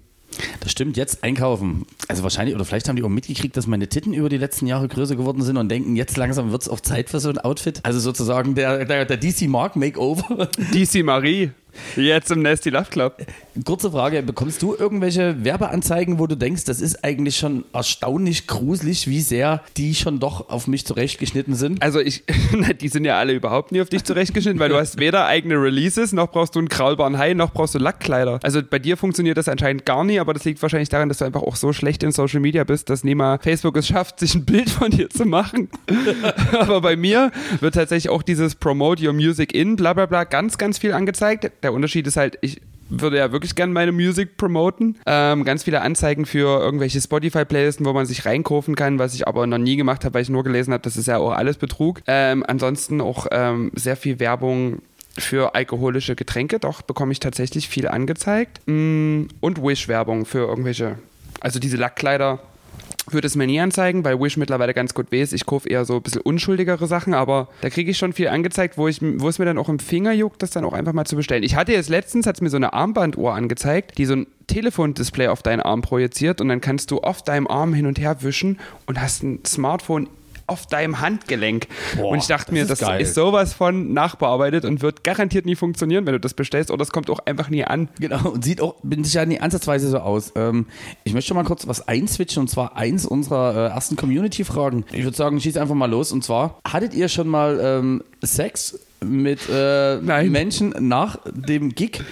Das stimmt, jetzt einkaufen. Also wahrscheinlich, oder vielleicht haben die auch mitgekriegt, dass meine Titten über die letzten Jahre größer geworden sind und denken, jetzt langsam wird es auch Zeit für so ein Outfit. Also sozusagen der, der, der DC Mark Makeover. DC Marie. Jetzt im Nasty Love Club. Kurze Frage, bekommst du irgendwelche Werbeanzeigen, wo du denkst, das ist eigentlich schon erstaunlich gruselig, wie sehr die schon doch auf mich zurechtgeschnitten sind? Also ich, die sind ja alle überhaupt nie auf dich zurechtgeschnitten, weil du hast weder eigene Releases, noch brauchst du einen kraulbaren Hai, noch brauchst du Lackkleider. Also bei dir funktioniert das anscheinend gar nie, aber das liegt wahrscheinlich daran, dass du einfach auch so schlecht in Social Media bist, dass niemand Facebook es schafft, sich ein Bild von dir zu machen. aber bei mir wird tatsächlich auch dieses Promote Your Music in, bla bla bla, ganz, ganz viel angezeigt. Der Unterschied ist halt, ich würde ja wirklich gerne meine Musik promoten. Ähm, ganz viele Anzeigen für irgendwelche Spotify-Playlisten, wo man sich reinkaufen kann, was ich aber noch nie gemacht habe, weil ich nur gelesen habe, das ist ja auch alles Betrug. Ähm, ansonsten auch ähm, sehr viel Werbung für alkoholische Getränke, doch bekomme ich tatsächlich viel angezeigt. Mm, und Wish-Werbung für irgendwelche, also diese Lackkleider würde es mir nie anzeigen, weil Wish mittlerweile ganz gut weiß. Ich kaufe eher so ein bisschen unschuldigere Sachen, aber da kriege ich schon viel angezeigt, wo, ich, wo es mir dann auch im Finger juckt, das dann auch einfach mal zu bestellen. Ich hatte jetzt letztens, hat es mir so eine Armbanduhr angezeigt, die so ein Telefondisplay auf deinen Arm projiziert und dann kannst du auf deinem Arm hin und her wischen und hast ein Smartphone auf deinem Handgelenk. Boah, und ich dachte das mir, ist das geil. ist sowas von nachbearbeitet und wird garantiert nie funktionieren, wenn du das bestellst oder es kommt auch einfach nie an. Genau, und sieht auch, bin ich ja nie ansatzweise so aus. Ähm, ich möchte mal kurz was einswitchen und zwar eins unserer äh, ersten Community-Fragen. Ich würde sagen, schieß einfach mal los und zwar, hattet ihr schon mal ähm, Sex mit äh. Menschen nach dem Gig?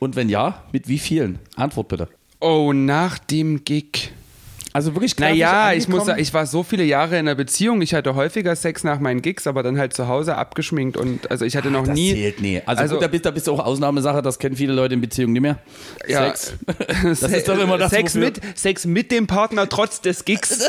Und wenn ja, mit wie vielen? Antwort bitte. Oh, nach dem Gig. Also wirklich klassisch Naja, ich muss sagen, ich war so viele Jahre in einer Beziehung. Ich hatte häufiger Sex nach meinen Gigs, aber dann halt zu Hause abgeschminkt und also ich hatte noch das nie. zählt nie. Also, Also- gut, da bist, da bist du auch Ausnahmesache, das kennen viele Leute in Beziehungen nicht mehr. Ja. Sex. Das ist doch immer das, Sex wofür- mit, Sex mit dem Partner trotz des Gigs.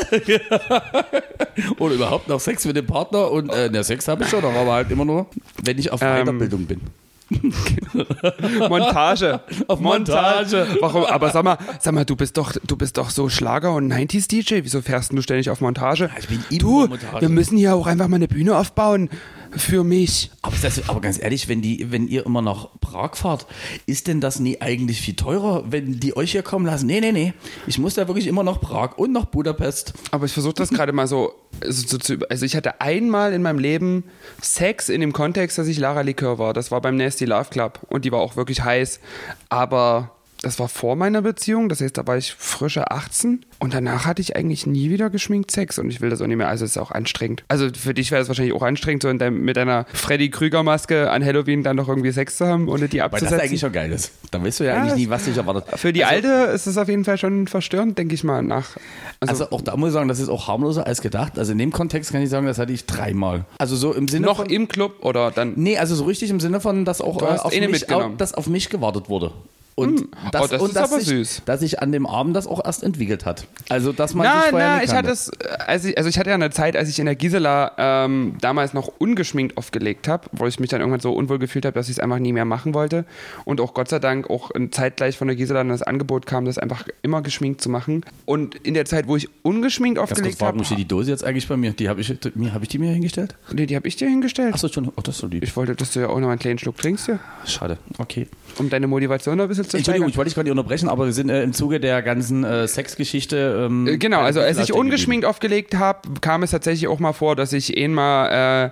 Oder überhaupt noch Sex mit dem Partner und äh, der Sex habe ich schon, aber halt immer nur, wenn ich auf Ähm, Weiterbildung bin. Montage. Auf Montage. Warum? Aber sag mal, sag mal, du bist doch, du bist doch so Schlager und 90s DJ. Wieso fährst du ständig auf Montage? Ich bin du, Montage. wir müssen hier auch einfach mal eine Bühne aufbauen für mich. Aber, das, aber ganz ehrlich, wenn, die, wenn ihr immer nach Prag fahrt, ist denn das nie eigentlich viel teurer, wenn die euch hier kommen lassen? Nee, nee, nee. Ich muss da wirklich immer nach Prag und nach Budapest. Aber ich versuche das gerade mal so, so, so zu über- Also ich hatte einmal in meinem Leben Sex in dem Kontext, dass ich Lara Likör war. Das war beim Nasty Love Club und die war auch wirklich heiß. Aber das war vor meiner Beziehung, das heißt, da war ich frische 18 und danach hatte ich eigentlich nie wieder geschminkt Sex und ich will das auch nicht mehr. Also es ist auch anstrengend. Also für dich wäre das wahrscheinlich auch anstrengend, so in deinem, mit deiner Freddy Krüger Maske an Halloween dann noch irgendwie Sex zu haben, ohne die Weil das abzusetzen. eigentlich schon geil ist. Da weißt du ja, Ja, eigentlich nie, was dich erwartet. für die also, Alte ist es auf jeden Fall schon verstörend, denke ich mal, nach. Also, auch da muss ich sagen, das ist auch harmloser als gedacht. Also in dem Kontext kann ich sagen, das hatte ich dreimal. Also so im Sinne noch von... im Club oder dann Nee, also so richtig im Sinne von, dass auch äh, auf, eine mich, mitgenommen. au- dass auf mich gewartet wurde. Und das, oh, das und ist dass aber sich, süß. dass sich an dem Abend das auch erst entwickelt hat. Also, dass man sich Na, vorher na, nicht ich hatte es, äh, als ich, also ich hatte ja eine Zeit, als ich in der Gisela ähm, damals noch ungeschminkt aufgelegt habe, wo ich mich dann irgendwann so unwohl gefühlt habe, dass ich es einfach nie mehr machen wollte. Und auch Gott sei Dank auch zeitgleich von der Gisela dann das Angebot kam, das einfach immer geschminkt zu machen. Und in der Zeit, wo ich ungeschminkt aufgelegt warum habe, steht die Dose jetzt eigentlich bei mir? Die habe ich, mir, hab ich die mir hingestellt? nee, die habe ich dir hingestellt. Achso, schon. Oh, das ist so lieb. Ich wollte, dass du ja auch noch einen kleinen Schluck trinkst hier, Schade. Okay. Um deine Motivation noch ein bisschen zu Entschuldigung, steigern. ich wollte dich gerade unterbrechen, aber wir sind äh, im Zuge der ganzen äh, Sexgeschichte. Ähm, Äh, Genau, also als ich ungeschminkt aufgelegt habe, kam es tatsächlich auch mal vor, dass ich eh mal äh,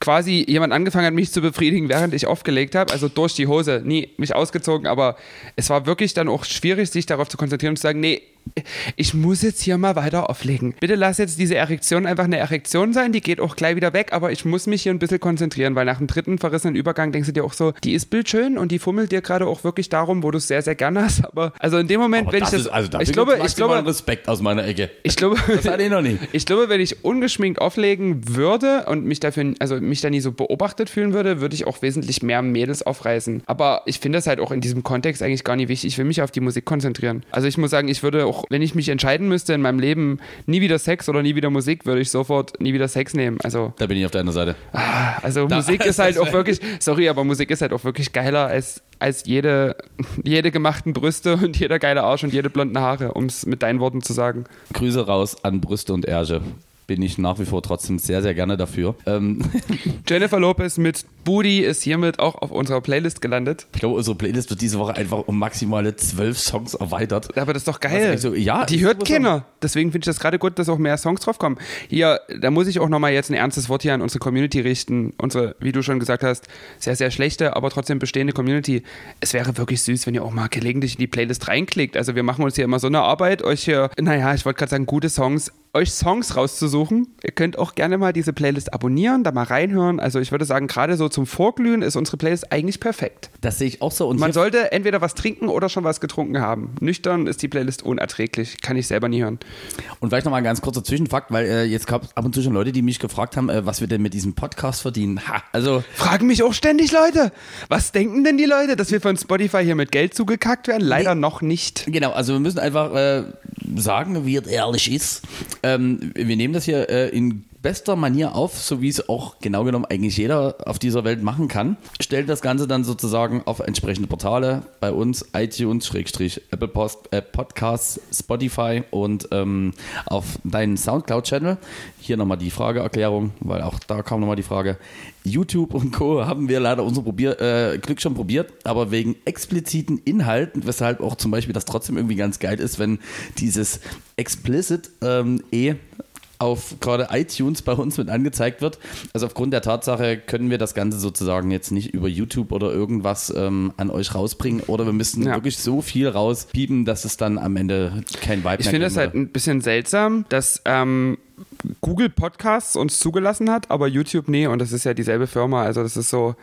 quasi jemand angefangen hat, mich zu befriedigen, während ich aufgelegt habe. Also durch die Hose, nie mich ausgezogen, aber es war wirklich dann auch schwierig, sich darauf zu konzentrieren und zu sagen, nee, ich muss jetzt hier mal weiter auflegen. Bitte lass jetzt diese Erektion einfach eine Erektion sein, die geht auch gleich wieder weg, aber ich muss mich hier ein bisschen konzentrieren, weil nach dem dritten verrissenen Übergang denkst du dir auch so, die ist bildschön und die fummelt dir gerade auch wirklich darum, wo du es sehr, sehr gerne hast. Aber also in dem Moment, Aber wenn das ich das, ist, also dafür ich glaube, ich glaube, Respekt aus meiner Ecke. ich glaube, Das hatte ich noch nie. ich glaube, wenn ich ungeschminkt auflegen würde und mich dafür, also mich da nie so beobachtet fühlen würde, würde ich auch wesentlich mehr Mädels aufreißen. Aber ich finde das halt auch in diesem Kontext eigentlich gar nicht wichtig. Ich will mich auf die Musik konzentrieren. Also ich muss sagen, ich würde auch, wenn ich mich entscheiden müsste in meinem Leben, nie wieder Sex oder nie wieder Musik, würde ich sofort nie wieder Sex nehmen. Also, Da bin ich auf deiner Seite. also Musik ist halt auch wirklich, sorry, aber Musik ist halt auch wirklich geiler als, als jede, jede gemachten Brüste und jeder geile Arsch und jede blonden Haare, um es mit deinen Worten zu sagen. Grüße raus an Brüste und Erge. bin ich nach wie vor trotzdem sehr, sehr gerne dafür. Ähm, Jennifer Lopez mit Booty ist hiermit auch auf unserer Playlist gelandet. ich glaube, unsere Playlist wird diese Woche einfach um maximale zwölf Songs erweitert. Aber das ist doch Was geil. echt so- ja, die hört keiner. Deswegen finde ich das gerade gut, dass auch mehr Songs drauf kommen. Hier, da muss ich auch nochmal jetzt ein ernstes Wort hier an unsere Community richten. Unsere, wie du schon gesagt hast, sehr, sehr schlechte, aber trotzdem bestehende Community. Es wäre wirklich süß, wenn ihr auch mal gelegentlich in die Playlist reinklickt. Also wir machen uns hier immer so eine Arbeit, euch hier, naja, ich wollte gerade sagen, gute Songs, euch Songs rauszusuchen. Ihr könnt auch gerne mal diese Playlist abonnieren, da mal reinhören. Also ich würde sagen, gerade so zum Vorglühen ist unsere Playlist eigentlich perfekt. Das sehe ich auch so. Und Man sollte entweder was trinken oder schon was getrunken haben. Nüchtern ist die Playlist unerträglich. Kann ich selber nie hören. Und vielleicht nochmal ein ganz kurzer Zwischenfakt, weil äh, jetzt gab es ab und zu schon Leute, die mich gefragt haben, äh, was wir denn mit diesem Podcast verdienen. Ha, also Fragen mich auch ständig Leute. Was denken denn die Leute, dass wir von Spotify hier mit Geld zugekackt werden? Leider noch nicht. Genau, also wir müssen einfach äh, sagen, wie es ehrlich ist. Ähm, wir nehmen das hier äh, in bester Manier auf, so wie es auch genau genommen eigentlich jeder auf dieser Welt machen kann. Stellen das Ganze dann sozusagen auf entsprechende Portale bei uns, iTunes, Apple Post, äh, Podcasts, Spotify und ähm, auf deinen Soundcloud-Channel. Hier nochmal die Frageerklärung, weil auch da kam nochmal die Frage. YouTube und Co. haben wir leider unser Probier, äh, Glück schon probiert, aber wegen expliziten Inhalten, weshalb auch zum Beispiel das trotzdem irgendwie ganz geil ist, wenn dieses explicit ähm, eh auf gerade iTunes bei uns mit angezeigt wird. Also aufgrund der Tatsache können wir das Ganze sozusagen jetzt nicht über YouTube oder irgendwas ähm, an euch rausbringen oder wir müssen Ja. wirklich so viel rauspiepen, dass es dann am Ende kein Vibe Ich finde es geben halt ein bisschen seltsam, dass ähm, Google Podcasts uns zugelassen hat, aber YouTube nee. Und das ist ja dieselbe Firma. Also das ist so,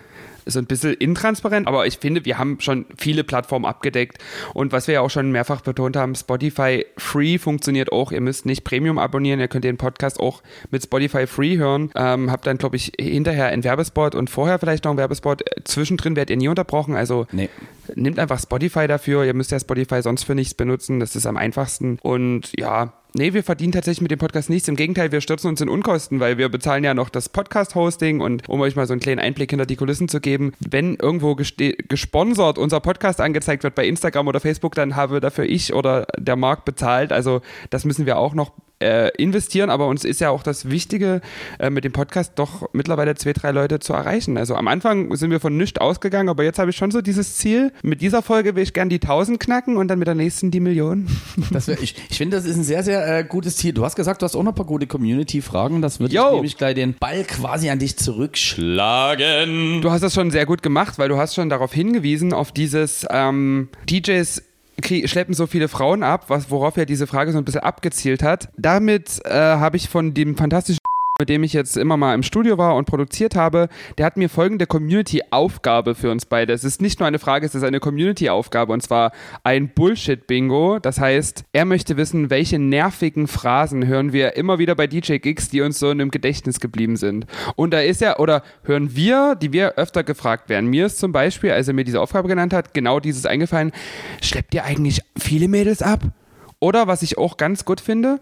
ist ein bisschen intransparent. Aber ich finde, wir haben schon viele Plattformen abgedeckt. Und was wir ja auch schon mehrfach betont haben, Spotify Free funktioniert auch. Ihr müsst nicht Premium abonnieren. Ihr könnt den Podcast auch mit Spotify Free hören. Ähm, habt dann, glaube ich, hinterher einen Werbespot und vorher vielleicht noch einen Werbespot. Zwischendrin werdet ihr nie unterbrochen. Also Nee. Nehmt einfach Spotify dafür. Ihr müsst ja Spotify sonst für nichts benutzen. Das ist am einfachsten. Und ja, nee, wir verdienen tatsächlich mit dem Podcast nichts. Im Gegenteil, wir stürzen uns in Unkosten, weil wir bezahlen ja noch das Podcast-Hosting. Und um euch mal so einen kleinen Einblick hinter die Kulissen zu geben, wenn irgendwo gesponsert unser Podcast angezeigt wird bei Instagram oder Facebook, dann habe dafür ich oder der Markt bezahlt. Also das müssen wir auch noch äh, investieren, aber uns ist ja auch das Wichtige, äh, mit dem Podcast doch mittlerweile zwei, drei Leute zu erreichen. Also am Anfang sind wir von nichts ausgegangen, aber jetzt habe ich schon so dieses Ziel. Mit dieser Folge will ich gern die 1000 knacken und dann mit der nächsten die Million. Das wär, ich ich finde, das ist ein sehr, sehr äh, gutes Ziel. Du hast gesagt, du hast auch noch ein paar gute Community-Fragen. Das würde ich nämlich gleich den Ball quasi an dich zurückschlagen. Du hast das schon sehr gut gemacht, weil du hast schon darauf hingewiesen, auf dieses ähm, DJs schleppen so viele Frauen ab, was, worauf ja diese Frage so ein bisschen abgezielt hat. Damit äh, habe ich von dem fantastischen mit dem ich jetzt immer mal im Studio war und produziert habe, der hat mir folgende Community-Aufgabe für uns beide. Es ist nicht nur eine Frage, es ist eine Community-Aufgabe und zwar ein Bullshit-Bingo. Das heißt, er möchte wissen, welche nervigen Phrasen hören wir immer wieder bei DJ Gigs, die uns so in dem Gedächtnis geblieben sind. Und da ist er, oder hören wir, die wir öfter gefragt werden. Mir ist zum Beispiel, als er mir diese Aufgabe genannt hat, genau dieses eingefallen, schleppt ihr eigentlich viele Mädels ab? Oder was ich auch ganz gut finde,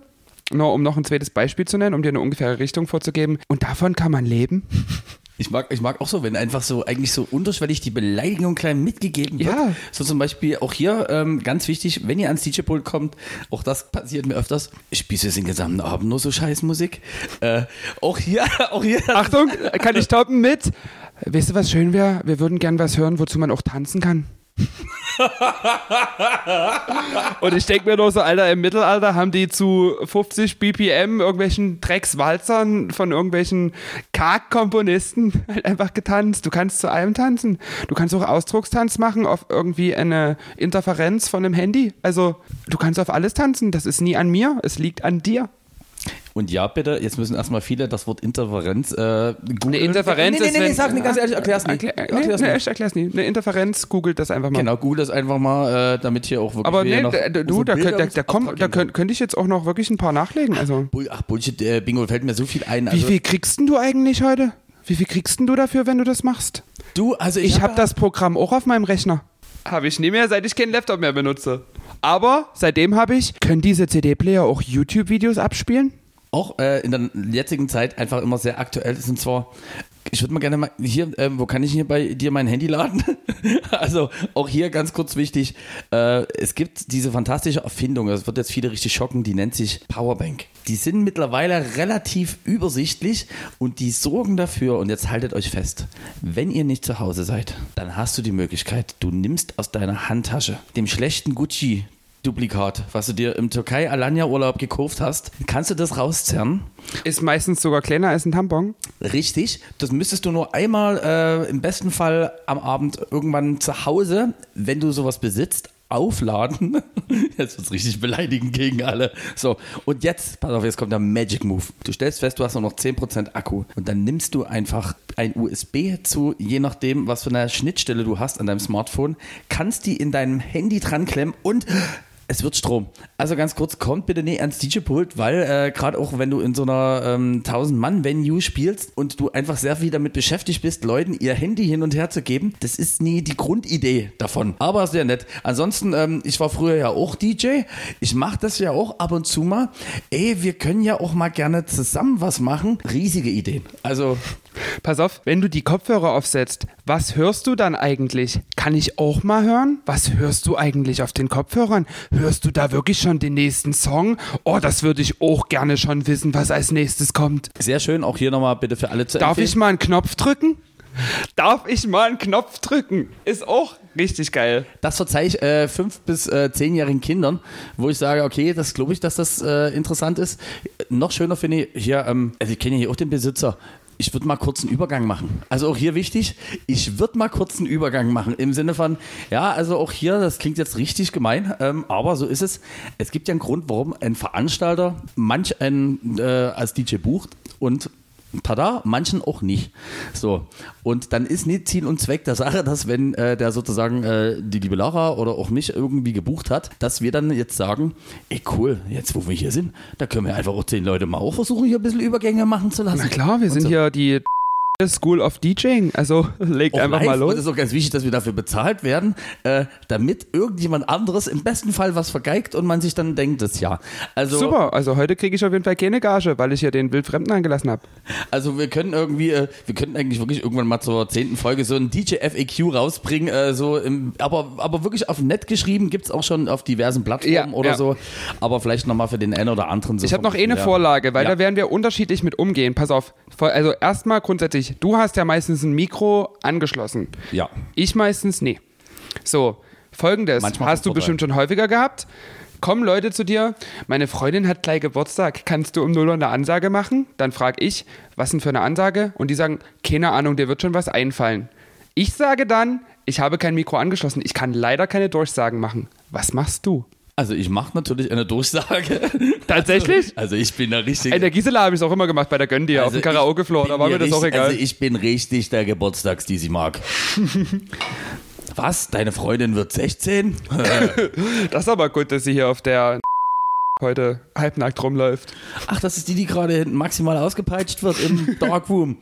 nur um noch ein zweites Beispiel zu nennen, um dir eine ungefähre Richtung vorzugeben. Und davon kann man leben. Ich mag, ich mag auch so, wenn einfach so eigentlich so unterschwellig die Beleidigung klein mitgegeben wird. Ja. So zum Beispiel auch hier ähm, ganz wichtig, wenn ihr ans DJ-Pult kommt, auch das passiert mir öfters. Ich spiele jetzt den gesamten Abend nur so Scheißmusik. Äh, auch hier, auch hier. Achtung, kann ich toppen mit? Weißt du, was schön wäre? Wir würden gern was hören, wozu man auch tanzen kann. Und ich denke mir nur so, Alter, im Mittelalter haben die zu 50 BPM irgendwelchen Dreckswalzern von irgendwelchen Karg-Komponisten halt einfach getanzt. Du kannst zu allem tanzen. Du kannst auch Ausdruckstanz machen auf irgendwie eine Interferenz von einem Handy. Also, du kannst auf alles tanzen. Das ist nie an mir, es liegt an dir. Und ja, bitte, jetzt müssen erstmal viele das Wort Interferenz äh, googeln. Eine Interferenz nee, nee, ist, nee, nee, wenn- sag mir ganz ehrlich, erklär's nicht. Erklär, nee, Erklär's nee, nicht. ich erklär's nie. Eine Interferenz, googelt das einfach mal. Genau, google das einfach mal, äh, damit hier auch wirklich Aber nee, noch da- du, da, könnt- da, da, komm, da könnt, könnte ich jetzt auch noch wirklich ein paar nachlegen. Also, Bull- Ach, Bullshit, äh, Bingo, fällt mir so viel ein. wie Also, viel kriegst denn du eigentlich heute? Wie viel kriegst denn du dafür, wenn du das machst? du, also Ich hab habe das Programm auch auf meinem Rechner. Habe ich nie mehr, seit ich keinen Laptop mehr benutze. Aber seitdem habe ich, können diese CD-Player auch YouTube-Videos abspielen? Auch äh, in der jetzigen Zeit einfach immer sehr aktuell ist. Und zwar Ich würde mal gerne mal hier, äh, wo kann ich hier bei dir mein Handy laden? also auch hier ganz kurz wichtig, äh, es gibt diese fantastische Erfindung, das wird jetzt viele richtig schocken, die nennt sich Powerbank. Die sind mittlerweile relativ übersichtlich und die sorgen dafür, und jetzt haltet euch fest, wenn ihr nicht zu Hause seid, dann hast du die Möglichkeit, du nimmst aus deiner Handtasche dem schlechten Gucci Duplikat, was du dir im Türkei Alanya Urlaub gekauft hast, kannst du das rauszerren. Ist meistens sogar kleiner als ein Tampon. Richtig, das müsstest du nur einmal äh, im besten Fall am Abend irgendwann zu Hause, wenn du sowas besitzt, aufladen. Jetzt wird es richtig beleidigend gegen alle. So, und jetzt, pass auf, jetzt kommt der Magic Move. Du stellst fest, du hast nur noch 10% Akku und dann nimmst du einfach ein USB zu, je nachdem, was für eine Schnittstelle du hast an deinem Smartphone, kannst die in deinem Handy dran klemmen und es wird Strom. Also ganz kurz, kommt bitte nicht ans DJ-Pult, weil äh, gerade auch wenn du in so einer ähm, 1000-Mann-Venue spielst und du einfach sehr viel damit beschäftigt bist, Leuten ihr Handy hin und her zu geben, das ist nie die Grundidee davon. Aber sehr nett. Ansonsten, ähm, ich war früher ja auch DJ. Ich mache das ja auch ab und zu mal. Ey, wir können ja auch mal gerne zusammen was machen. Riesige Ideen. Also Pass auf, wenn du die Kopfhörer aufsetzt, was hörst du dann eigentlich? Kann ich auch mal hören? Was hörst du eigentlich auf den Kopfhörern? Hörst du da wirklich schon den nächsten Song? Oh, das würde ich auch gerne schon wissen, was als nächstes kommt. Sehr schön, auch hier nochmal bitte für alle zu Darf empfehlen. ich mal einen Knopf drücken? Darf ich mal einen Knopf drücken? Ist auch richtig geil. Das verzeih ich äh, fünf- bis äh, zehnjährigen Kindern, wo ich sage, okay, das glaube ich, dass das äh, interessant ist. Noch schöner finde ich hier, ähm, also ich kenne hier auch den Besitzer, ich würde mal kurz einen Übergang machen. Also auch hier wichtig, ich würde mal kurz einen Übergang machen im Sinne von, ja, also auch hier, das klingt jetzt richtig gemein, ähm, aber so ist es. Es gibt ja einen Grund, warum ein Veranstalter manch einen äh, als DJ bucht und tada, manchen auch nicht. So. Und dann ist nicht Ziel und Zweck der Sache, dass wenn äh, der sozusagen äh, die liebe Lara oder auch mich irgendwie gebucht hat, dass wir dann jetzt sagen, ey cool, jetzt wo wir hier sind, da können wir einfach auch zehn Leute mal auch versuchen, hier ein bisschen Übergänge machen zu lassen. Na klar, wir sind so. hier die School of DJing. Also legt auch einfach live. mal los. Es ist auch ganz wichtig, dass wir dafür bezahlt werden, äh, damit irgendjemand anderes im besten Fall was vergeigt und man sich dann denkt, das ja. Also, Super, also heute kriege ich auf jeden Fall keine Gage, weil ich hier den Wildfremden angelassen habe. Also wir können irgendwie, äh, wir könnten eigentlich wirklich irgendwann mal zur zehnten Folge so ein DJ FAQ rausbringen, äh, so im, aber, aber wirklich auf nett geschrieben, gibt es auch schon auf diversen Plattformen ja, oder ja. so. Aber vielleicht nochmal für den einen oder anderen. So ich habe noch eh eine Vorlage, weil ja. da werden wir unterschiedlich mit umgehen. Pass auf, also erstmal grundsätzlich du hast ja meistens ein Mikro angeschlossen. Ja. Ich meistens nee. So, folgendes Manchmal hast du bestimmt schon häufiger gehabt. Kommen Leute zu dir, meine Freundin hat gleich Geburtstag, kannst du um 0 Uhr eine Ansage machen? Dann frage ich, was denn für eine Ansage? Und die sagen, keine Ahnung, dir wird schon was einfallen. Ich sage dann, ich habe kein Mikro angeschlossen, ich kann leider keine Durchsagen machen. Was machst du? Also ich mache natürlich eine Durchsage. Tatsächlich? Also, also ich bin da richtig. In der Gisela habe ich es auch immer gemacht bei der Gönn also auf dem Karaoke-Floor, da war mir das richtig, auch egal. Also ich bin richtig der Geburtstags, die sie mag. Was? Deine Freundin wird 16? das ist aber gut, dass sie hier auf der heute halbnackt rumläuft. Ach, das ist die, die gerade hinten maximal ausgepeitscht wird im Darkroom.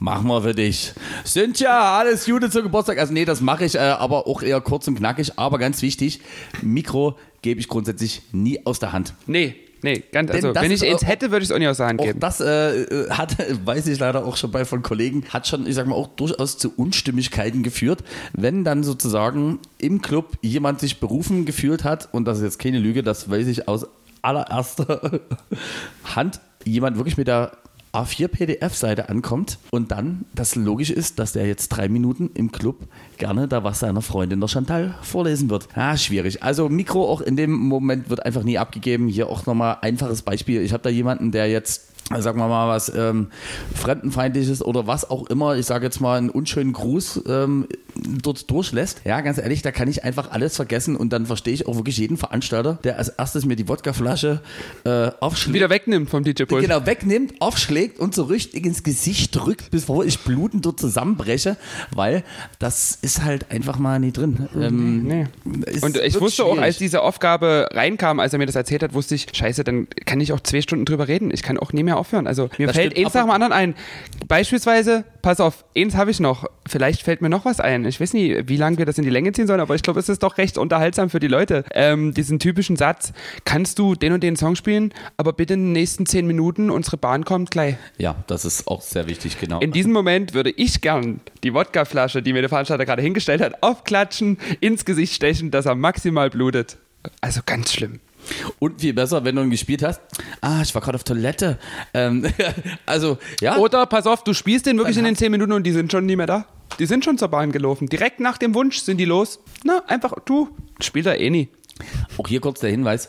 Machen wir für dich. Sind ja alles Gute zum Geburtstag. Also nee, das mache ich, äh, aber auch eher kurz und knackig. Aber ganz wichtig, Mikro gebe ich grundsätzlich nie aus der Hand. Nee, Nee, ganz, also wenn ich eins hätte, würde ich es auch nicht aus der Hand geben. Das äh, hat, weiß ich leider auch schon bei von Kollegen, hat schon, ich sag mal, auch durchaus zu Unstimmigkeiten geführt, wenn dann sozusagen im Club jemand sich berufen gefühlt hat, und das ist jetzt keine Lüge, das weiß ich aus allererster Hand jemand wirklich mit der A4 PDF-Seite ankommt und dann das logisch ist, dass der jetzt drei Minuten im Club gerne da was seiner Freundin der Chantal vorlesen wird. Ah, schwierig. Also Mikro auch in dem Moment wird einfach nie abgegeben. Hier auch nochmal einfaches Beispiel. Ich habe da jemanden, der jetzt sagen wir mal was ähm, Fremdenfeindliches oder was auch immer, ich sage jetzt mal einen unschönen Gruß ähm, dort durchlässt, ja, ganz ehrlich, da kann ich einfach alles vergessen und dann verstehe ich auch wirklich jeden Veranstalter, der als erstes mir die Wodkaflasche äh, aufschlägt. Wieder wegnimmt vom DJ-Pult. Genau, wegnimmt, aufschlägt und so richtig ins Gesicht drückt, bevor ich blutend dort zusammenbreche, weil das ist halt einfach mal nie drin. Ähm, nee. Und ich wusste schwierig. auch, als diese Aufgabe reinkam, als er mir das erzählt hat, wusste ich, scheiße, dann kann ich auch zwei Stunden drüber reden. Ich kann auch nie mehr aufhören. Also mir Das fällt stimmt, eins nach dem anderen ein. Beispielsweise, pass auf, eins habe ich noch. Vielleicht fällt mir noch was ein. Ich weiß nicht, wie lange wir das in die Länge ziehen sollen, aber ich glaube, es ist doch recht unterhaltsam für die Leute. Ähm, diesen typischen Satz, kannst du den und den Song spielen, aber bitte in den nächsten zehn Minuten, unsere Bahn kommt gleich. Ja, das ist auch sehr wichtig, genau. In diesem Moment würde ich gern die Wodkaflasche, die mir der Veranstalter gerade hingestellt hat, aufklatschen, ins Gesicht stechen, dass er maximal blutet. Also ganz schlimm. Und viel besser, wenn du ihn gespielt hast. Ah, ich war gerade auf Toilette. Ähm, also, ja. Oder pass auf, du spielst den wirklich Dann in den 10 Minuten und die sind schon nie mehr da. Die sind schon zur Bahn gelaufen. Direkt nach dem Wunsch sind die los. Na, einfach, du, spielt er eh nie. Auch hier kurz der Hinweis.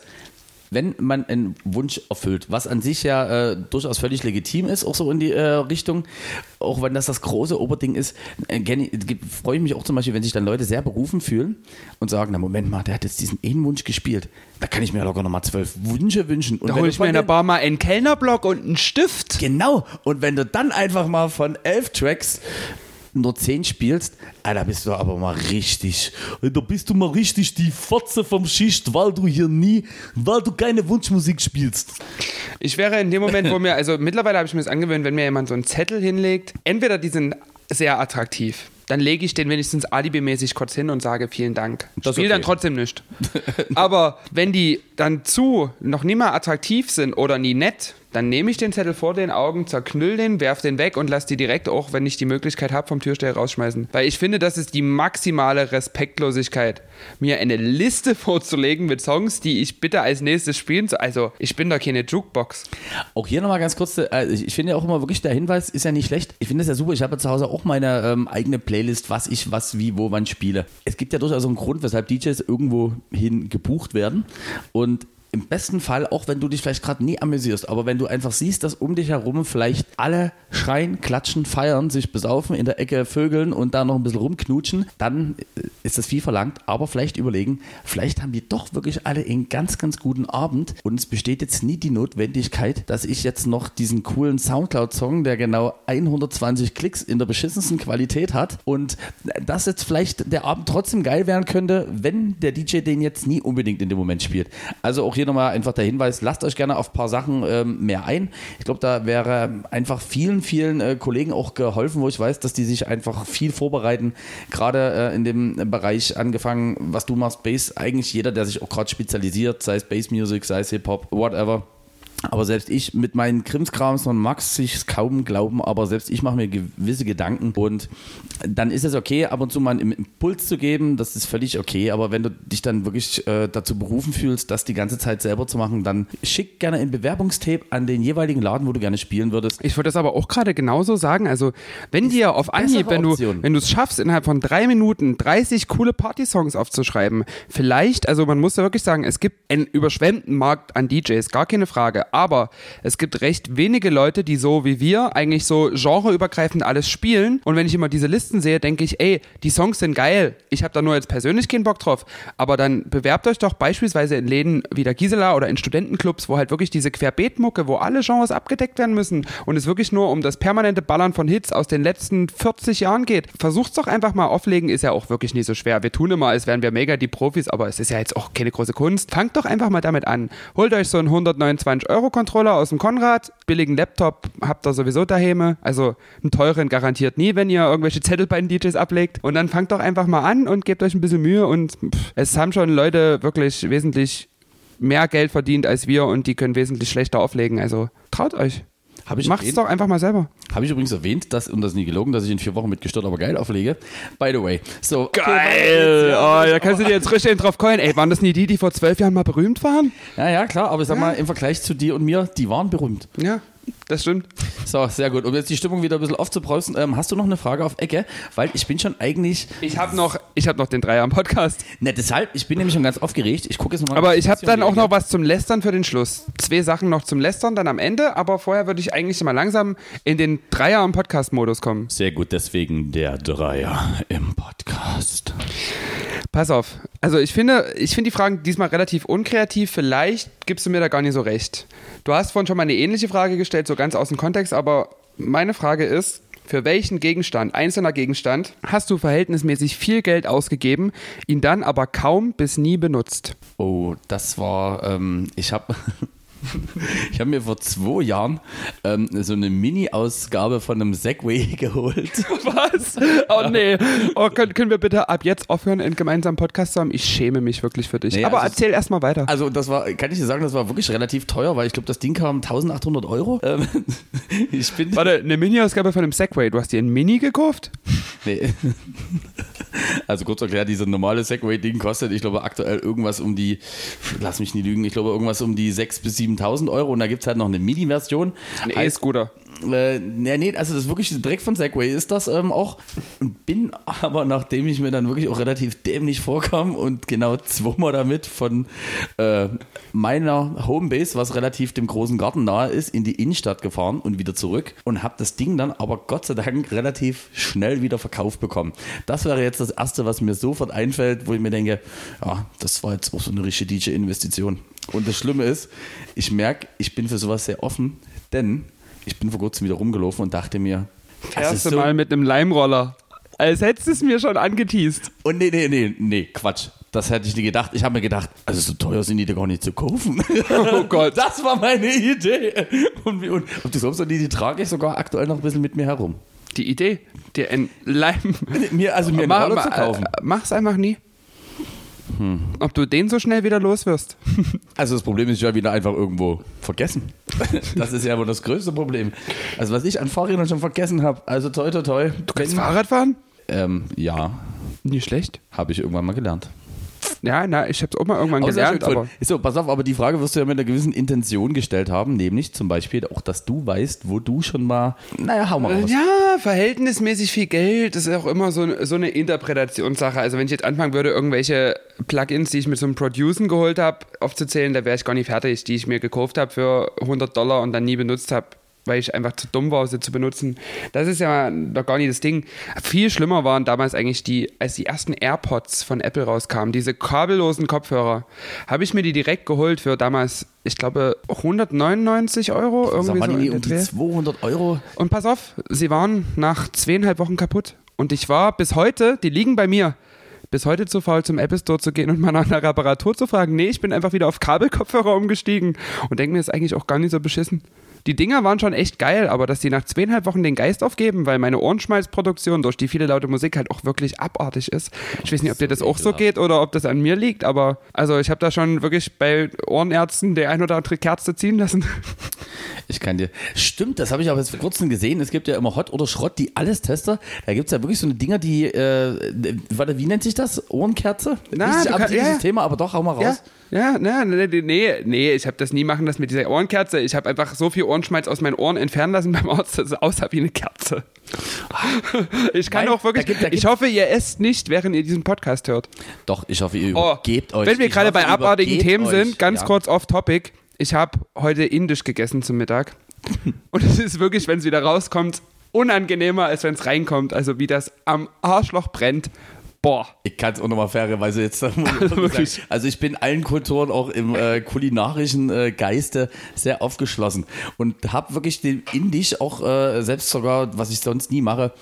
Wenn man einen Wunsch erfüllt, was an sich ja äh, durchaus völlig legitim ist, auch so in die äh, Richtung, auch wenn das das große Oberding ist, äh, freue ich mich auch zum Beispiel, wenn sich dann Leute sehr berufen fühlen und sagen, na Moment mal, der hat jetzt diesen einen Wunsch gespielt, da kann ich mir locker nochmal zwölf Wünsche wünschen. Und Da wenn hol du ich mir in der Bar mal einen Kellnerblock und einen Stift. Genau. Und wenn du dann einfach mal von elf Tracks nur zehn spielst, ah, da bist du aber mal richtig, da bist du mal richtig die Fotze vom Schicht, weil du hier nie, weil du keine Wunschmusik spielst. Ich wäre in dem Moment, wo mir, also mittlerweile habe ich mir das angewöhnt, wenn mir jemand so einen Zettel hinlegt, entweder die sind sehr attraktiv, dann lege ich den wenigstens alibimäßig kurz hin und sage vielen Dank. Das Spiel dann okay. trotzdem nicht. Aber wenn die dann zu noch nie mal attraktiv sind oder nie nett, dann nehme ich den Zettel vor den Augen, zerknüll den, werf den weg und lass die direkt auch, wenn ich die Möglichkeit habe, vom Türsteher rausschmeißen. Weil ich finde, das ist die maximale Respektlosigkeit, mir eine Liste vorzulegen mit Songs, die ich bitte als nächstes spielen soll. Also, ich bin da keine Jukebox. Auch hier nochmal ganz kurz, äh, ich finde ja auch immer wirklich, der Hinweis ist ja nicht schlecht. Ich finde es ja super, ich habe ja zu Hause auch meine ähm, eigene Playlist, was ich, was, wie, wo, wann spiele. Es gibt ja durchaus einen Grund, weshalb DJs irgendwo hin gebucht werden und im besten Fall, auch wenn du dich vielleicht gerade nie amüsierst, aber wenn du einfach siehst, dass um dich herum vielleicht alle schreien, klatschen, feiern, sich besaufen, in der Ecke vögeln und da noch ein bisschen rumknutschen, dann äh, ist das viel verlangt, aber vielleicht überlegen, vielleicht haben die doch wirklich alle einen ganz, ganz guten Abend und es besteht jetzt nie die Notwendigkeit, dass ich jetzt noch diesen coolen Soundcloud-Song, der genau 120 Klicks in der beschissensten Qualität hat und dass jetzt vielleicht der Abend trotzdem geil werden könnte, wenn der DJ den jetzt nie unbedingt in dem Moment spielt. Also auch hier nochmal einfach der Hinweis, lasst euch gerne auf ein paar Sachen ähm, mehr ein. Ich glaube, da wäre einfach vielen, vielen äh, Kollegen auch geholfen, wo ich weiß, dass die sich einfach viel vorbereiten. Gerade äh, in dem Bereich angefangen, was du machst, Bass, eigentlich jeder, der sich auch gerade spezialisiert, sei es Bass Music, sei es Hip-Hop, whatever. Aber selbst ich mit meinen Krimskrams und Max sich kaum glauben, aber selbst ich mache mir gewisse Gedanken und dann ist es okay, ab und zu mal einen Impuls zu geben, das ist völlig okay, aber wenn du dich dann wirklich äh, dazu berufen fühlst, das die ganze Zeit selber zu machen, dann schick gerne ein Bewerbungstape an den jeweiligen Laden, wo du gerne spielen würdest. Ich würde das aber auch gerade genauso sagen. Also, wenn dir auf Anhieb, wenn du, wenn du es schaffst, innerhalb von drei Minuten 30 coole Party-Songs aufzuschreiben, vielleicht, also man muss ja wirklich sagen, es gibt einen überschwemmten Markt an DJs, gar keine Frage. Aber es gibt recht wenige Leute, die so wie wir eigentlich so genreübergreifend alles spielen. Und wenn ich immer diese Listen sehe, denke ich, ey, die Songs sind geil. Ich habe da nur jetzt persönlich keinen Bock drauf. Aber dann bewerbt euch doch beispielsweise in Läden wie der Gisela oder in Studentenclubs, wo halt wirklich diese Querbeetmucke, wo alle Genres abgedeckt werden müssen und es wirklich nur um das permanente Ballern von Hits aus den letzten 40 Jahren geht. Versucht's doch einfach mal auflegen, ist ja auch wirklich nicht so schwer. Wir tun immer, als wären wir mega die Profis, aber es ist ja jetzt auch keine große Kunst. Fangt doch einfach mal damit an. Holt euch so einen 129-Euro-Controller aus dem Konrad, billigen Laptop habt ihr sowieso daheim, also einen teuren garantiert nie, wenn ihr irgendwelche Zettel bei den DJs ablegt. Und dann fangt doch einfach mal an und gebt euch ein bisschen Mühe und pff, es haben schon Leute wirklich wesentlich mehr Geld verdient als wir und die können wesentlich schlechter auflegen. Also traut euch. Habe ich Macht's erwähnt? doch einfach mal selber. Habe ich übrigens erwähnt, dass, und das ist nie gelogen, dass ich in vier Wochen mit gestört, aber geil auflege. By the way. So, okay, Geil! Oh, da kannst du dir jetzt richtig drauf keulen. Ey, waren das nie die, die vor zwölf Jahren mal berühmt waren? Ja, ja, klar, aber ich sag mal, im Vergleich zu dir und mir, die waren berühmt. Ja, das stimmt. So, sehr gut. Um jetzt die Stimmung wieder ein bisschen aufzubrausen, ähm, hast du noch eine Frage auf Ecke? Weil ich bin schon eigentlich, Ich habe noch, ich hab noch den Dreier am Podcast. ne, deshalb, ich bin nämlich schon ganz aufgeregt. Ich gucke jetzt nochmal. Aber ich habe dann auch noch was zum Lästern für den Schluss. Zwei Sachen noch zum Lästern dann am Ende, aber vorher würde ich eigentlich mal langsam in den Dreier am Podcast-Modus kommen. Sehr gut, deswegen der Dreier im Podcast. Pass auf. Also ich finde, ich finde die Fragen diesmal relativ unkreativ. Vielleicht gibst du mir da gar nicht so recht. Du hast vorhin schon mal eine ähnliche Frage gestellt, so ganz aus dem Kontext, aber meine Frage ist, für welchen Gegenstand, einzelner Gegenstand, hast du verhältnismäßig viel Geld ausgegeben, ihn dann aber kaum bis nie benutzt? Oh, das war, ähm, ich habe Ich habe mir vor zwei Jahren ähm, so eine Mini-Ausgabe von einem Segway geholt. Was? Oh nee. Oh, können, können wir bitte ab jetzt aufhören, einen gemeinsamen Podcast zu haben? Ich schäme mich wirklich für dich. Nee, Aber also- erzähl erst mal weiter. Also das war, kann ich dir sagen, das war wirklich relativ teuer, weil ich glaube, das Ding kam 1800 Euro. Ähm, ich bin, Warte, eine Mini-Ausgabe von einem Segway. Du hast dir ein Mini gekauft? nee. Also kurz erklärt, dieses normale Segway-Ding kostet, ich glaube, aktuell irgendwas um die, lass mich nie lügen, ich glaube, irgendwas um die 6.000 bis 7.000 Euro und da gibt es halt noch eine Mini-Version. Ein Heißt, E-Scooter. Äh, nee, nee, also das ist wirklich direkt von Segway ist das ähm, auch. Bin aber, nachdem ich mir dann wirklich auch relativ dämlich vorkam und genau zweimal damit von äh, meiner Homebase, was relativ dem großen Garten nahe ist, in die Innenstadt gefahren und wieder zurück und habe das Ding dann aber Gott sei Dank relativ schnell wieder verkauft bekommen. Das wäre jetzt das Erste, was mir sofort einfällt, wo ich mir denke, ja, das war jetzt auch so eine richtige DJ-Investition. Und das Schlimme ist, ich merke, ich bin für sowas sehr offen, denn ich bin vor kurzem wieder rumgelaufen und dachte mir, das ist Erste so, Mal mit einem Leimroller. Als hättest du es mir schon angeteased. Und nee, nee, nee, nee, Quatsch. Das hätte ich nie gedacht. Ich habe mir gedacht, also so teuer sind die da gar nicht zu kaufen. Oh Gott. Das war meine Idee. Und, und ob du glaubst, die, die trage ich sogar aktuell noch ein bisschen mit mir herum. Die Idee, dir ein Leim. Mir, also mir einen Roller zu kaufen. äh, Mach's einfach nie. Ob du den so schnell wieder los wirst. Also das Problem ist, werde wieder einfach irgendwo vergessen. Das ist ja wohl das größte Problem. Also was ich an Fahrrädern schon vergessen habe, also toi toi toi. Du kannst Fahrrad fahren? Ähm, ja, Nicht schlecht. habe ich irgendwann mal gelernt. Ja, na, ich hab's auch mal irgendwann Aber sehr gelernt, aber. So, pass auf, aber die Frage wirst du ja mit einer gewissen Intention gestellt haben, nämlich zum Beispiel auch, dass du weißt, wo du schon mal, naja, hau mal raus. Ja, verhältnismäßig viel Geld, das ist auch immer so, so eine Interpretationssache. Also wenn ich jetzt anfangen würde, irgendwelche Plugins, die ich mit so einem Producen geholt habe, aufzuzählen, da wäre ich gar nicht fertig, die ich mir gekauft habe für 100 Dollar und dann nie benutzt habe, weil ich einfach zu dumm war, sie zu benutzen. Das ist ja doch gar nicht das Ding. Viel schlimmer waren damals eigentlich die, als die ersten AirPods von Apple rauskamen, diese kabellosen Kopfhörer, habe ich mir die direkt geholt für damals, ich glaube, 199 Euro. Sag Irgendwie so die um die Dreh. 200 Euro. Und pass auf, sie waren nach zweieinhalb Wochen kaputt. Und ich war bis heute, die liegen bei mir, bis heute zu faul, zum Apple Store zu gehen und mal nach einer Reparatur zu fragen. Nee, ich bin einfach wieder auf Kabelkopfhörer umgestiegen und denke mir, ist eigentlich auch gar nicht so beschissen. Die Dinger waren schon echt geil, aber dass die nach zweieinhalb Wochen den Geist aufgeben, weil meine Ohrenschmalzproduktion durch die viele laute Musik halt auch wirklich abartig ist. Ich weiß nicht, ob dir das auch so geht oder ob das an mir liegt, aber also ich habe da schon wirklich bei Ohrenärzten der ein oder andere Kerze ziehen lassen. Ich kann dir. Stimmt, das habe ich aber jetzt vor kurzem gesehen. Es gibt ja immer Hot oder Schrott, die alles Tester. Da gibt es ja wirklich so eine Dinger, die, äh, warte, wie nennt sich das? Ohrenkerze? Na, Nicht du aber kann- ja. Thema, aber doch, hau mal raus. ja, ne, ne, ne, nee, nee, ich habe das nie machen lassen mit dieser Ohrenkerze. Ich habe einfach so viel Ohrenschmalz aus meinen Ohren entfernen lassen beim Arzt, dass es aussah wie eine Kerze. Ich kann Nein, auch wirklich, da gibt- da ich hoffe, ihr esst nicht, während ihr diesen Podcast hört. Doch, ich hoffe, ihr Oh, übergebt euch. Wenn wir gerade bei abartigen Themen euch. sind, ganz Ja. kurz off topic. Ich habe heute indisch gegessen zum Mittag. Und es ist wirklich, wenn es wieder rauskommt, unangenehmer, als wenn es reinkommt. Also wie das am Arschloch brennt. Boah. Ich kann es auch nochmal fairerweise jetzt sagen. Wirklich. Also ich bin allen Kulturen auch im äh, kulinarischen äh, Geiste sehr aufgeschlossen und habe wirklich den Indisch auch äh, selbst sogar, was ich sonst nie mache,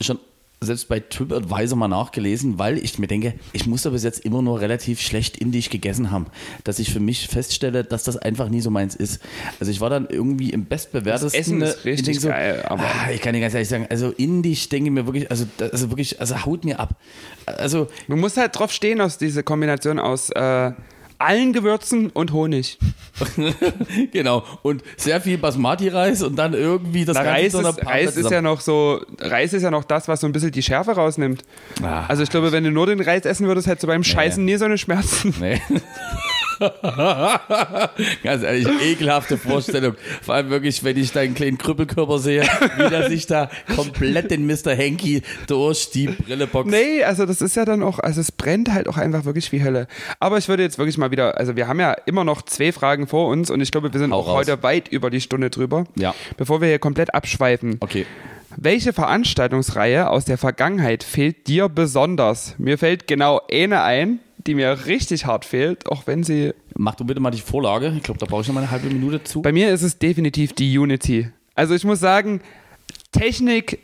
schon selbst bei TripAdvisor mal nachgelesen, weil ich mir denke, ich muss da bis jetzt immer nur relativ schlecht Indisch gegessen haben, dass ich für mich feststelle, dass das einfach nie so meins ist. Also ich war dann irgendwie im bestbewertesten. Das Essen ist ich richtig so, geil, aber- ah, ich kann dir ganz ehrlich sagen, also Indisch denke ich mir wirklich, also, also wirklich, also haut mir ab. Also Du musst halt drauf stehen aus dieser Kombination aus äh, allen Gewürzen und Honig. genau. Und sehr viel Basmati-Reis und dann irgendwie das Na, Ganze Reis, so ist, Reis ist ja noch so, Reis ist ja noch das, was so ein bisschen die Schärfe rausnimmt. Ah, Also ich glaube, wenn du nur den Reis essen würdest, hättest du beim Scheißen nie so eine Schmerzen. Nee. Ganz ehrlich, ekelhafte Vorstellung. Vor allem wirklich, wenn ich deinen kleinen Krüppelkörper sehe, wie der sich da komplett den Mr. Hanky durch die Brille boxt. Nee, also das ist ja dann auch, also es brennt halt auch einfach wirklich wie Hölle. Aber ich würde jetzt wirklich mal wieder, also wir haben ja immer noch zwei Fragen vor uns und ich glaube, wir sind Hau auch raus. heute weit über die Stunde drüber. Ja. Bevor wir hier komplett abschweifen. Okay. Welche Veranstaltungsreihe aus der Vergangenheit fehlt dir besonders? Mir fällt genau eine ein, die mir richtig hart fehlt, auch wenn sie. Mach du bitte mal die Vorlage. Ich glaube, da brauche ich noch mal eine halbe Minute zu. Bei mir ist es definitiv die Unity. Also ich muss sagen, Technik,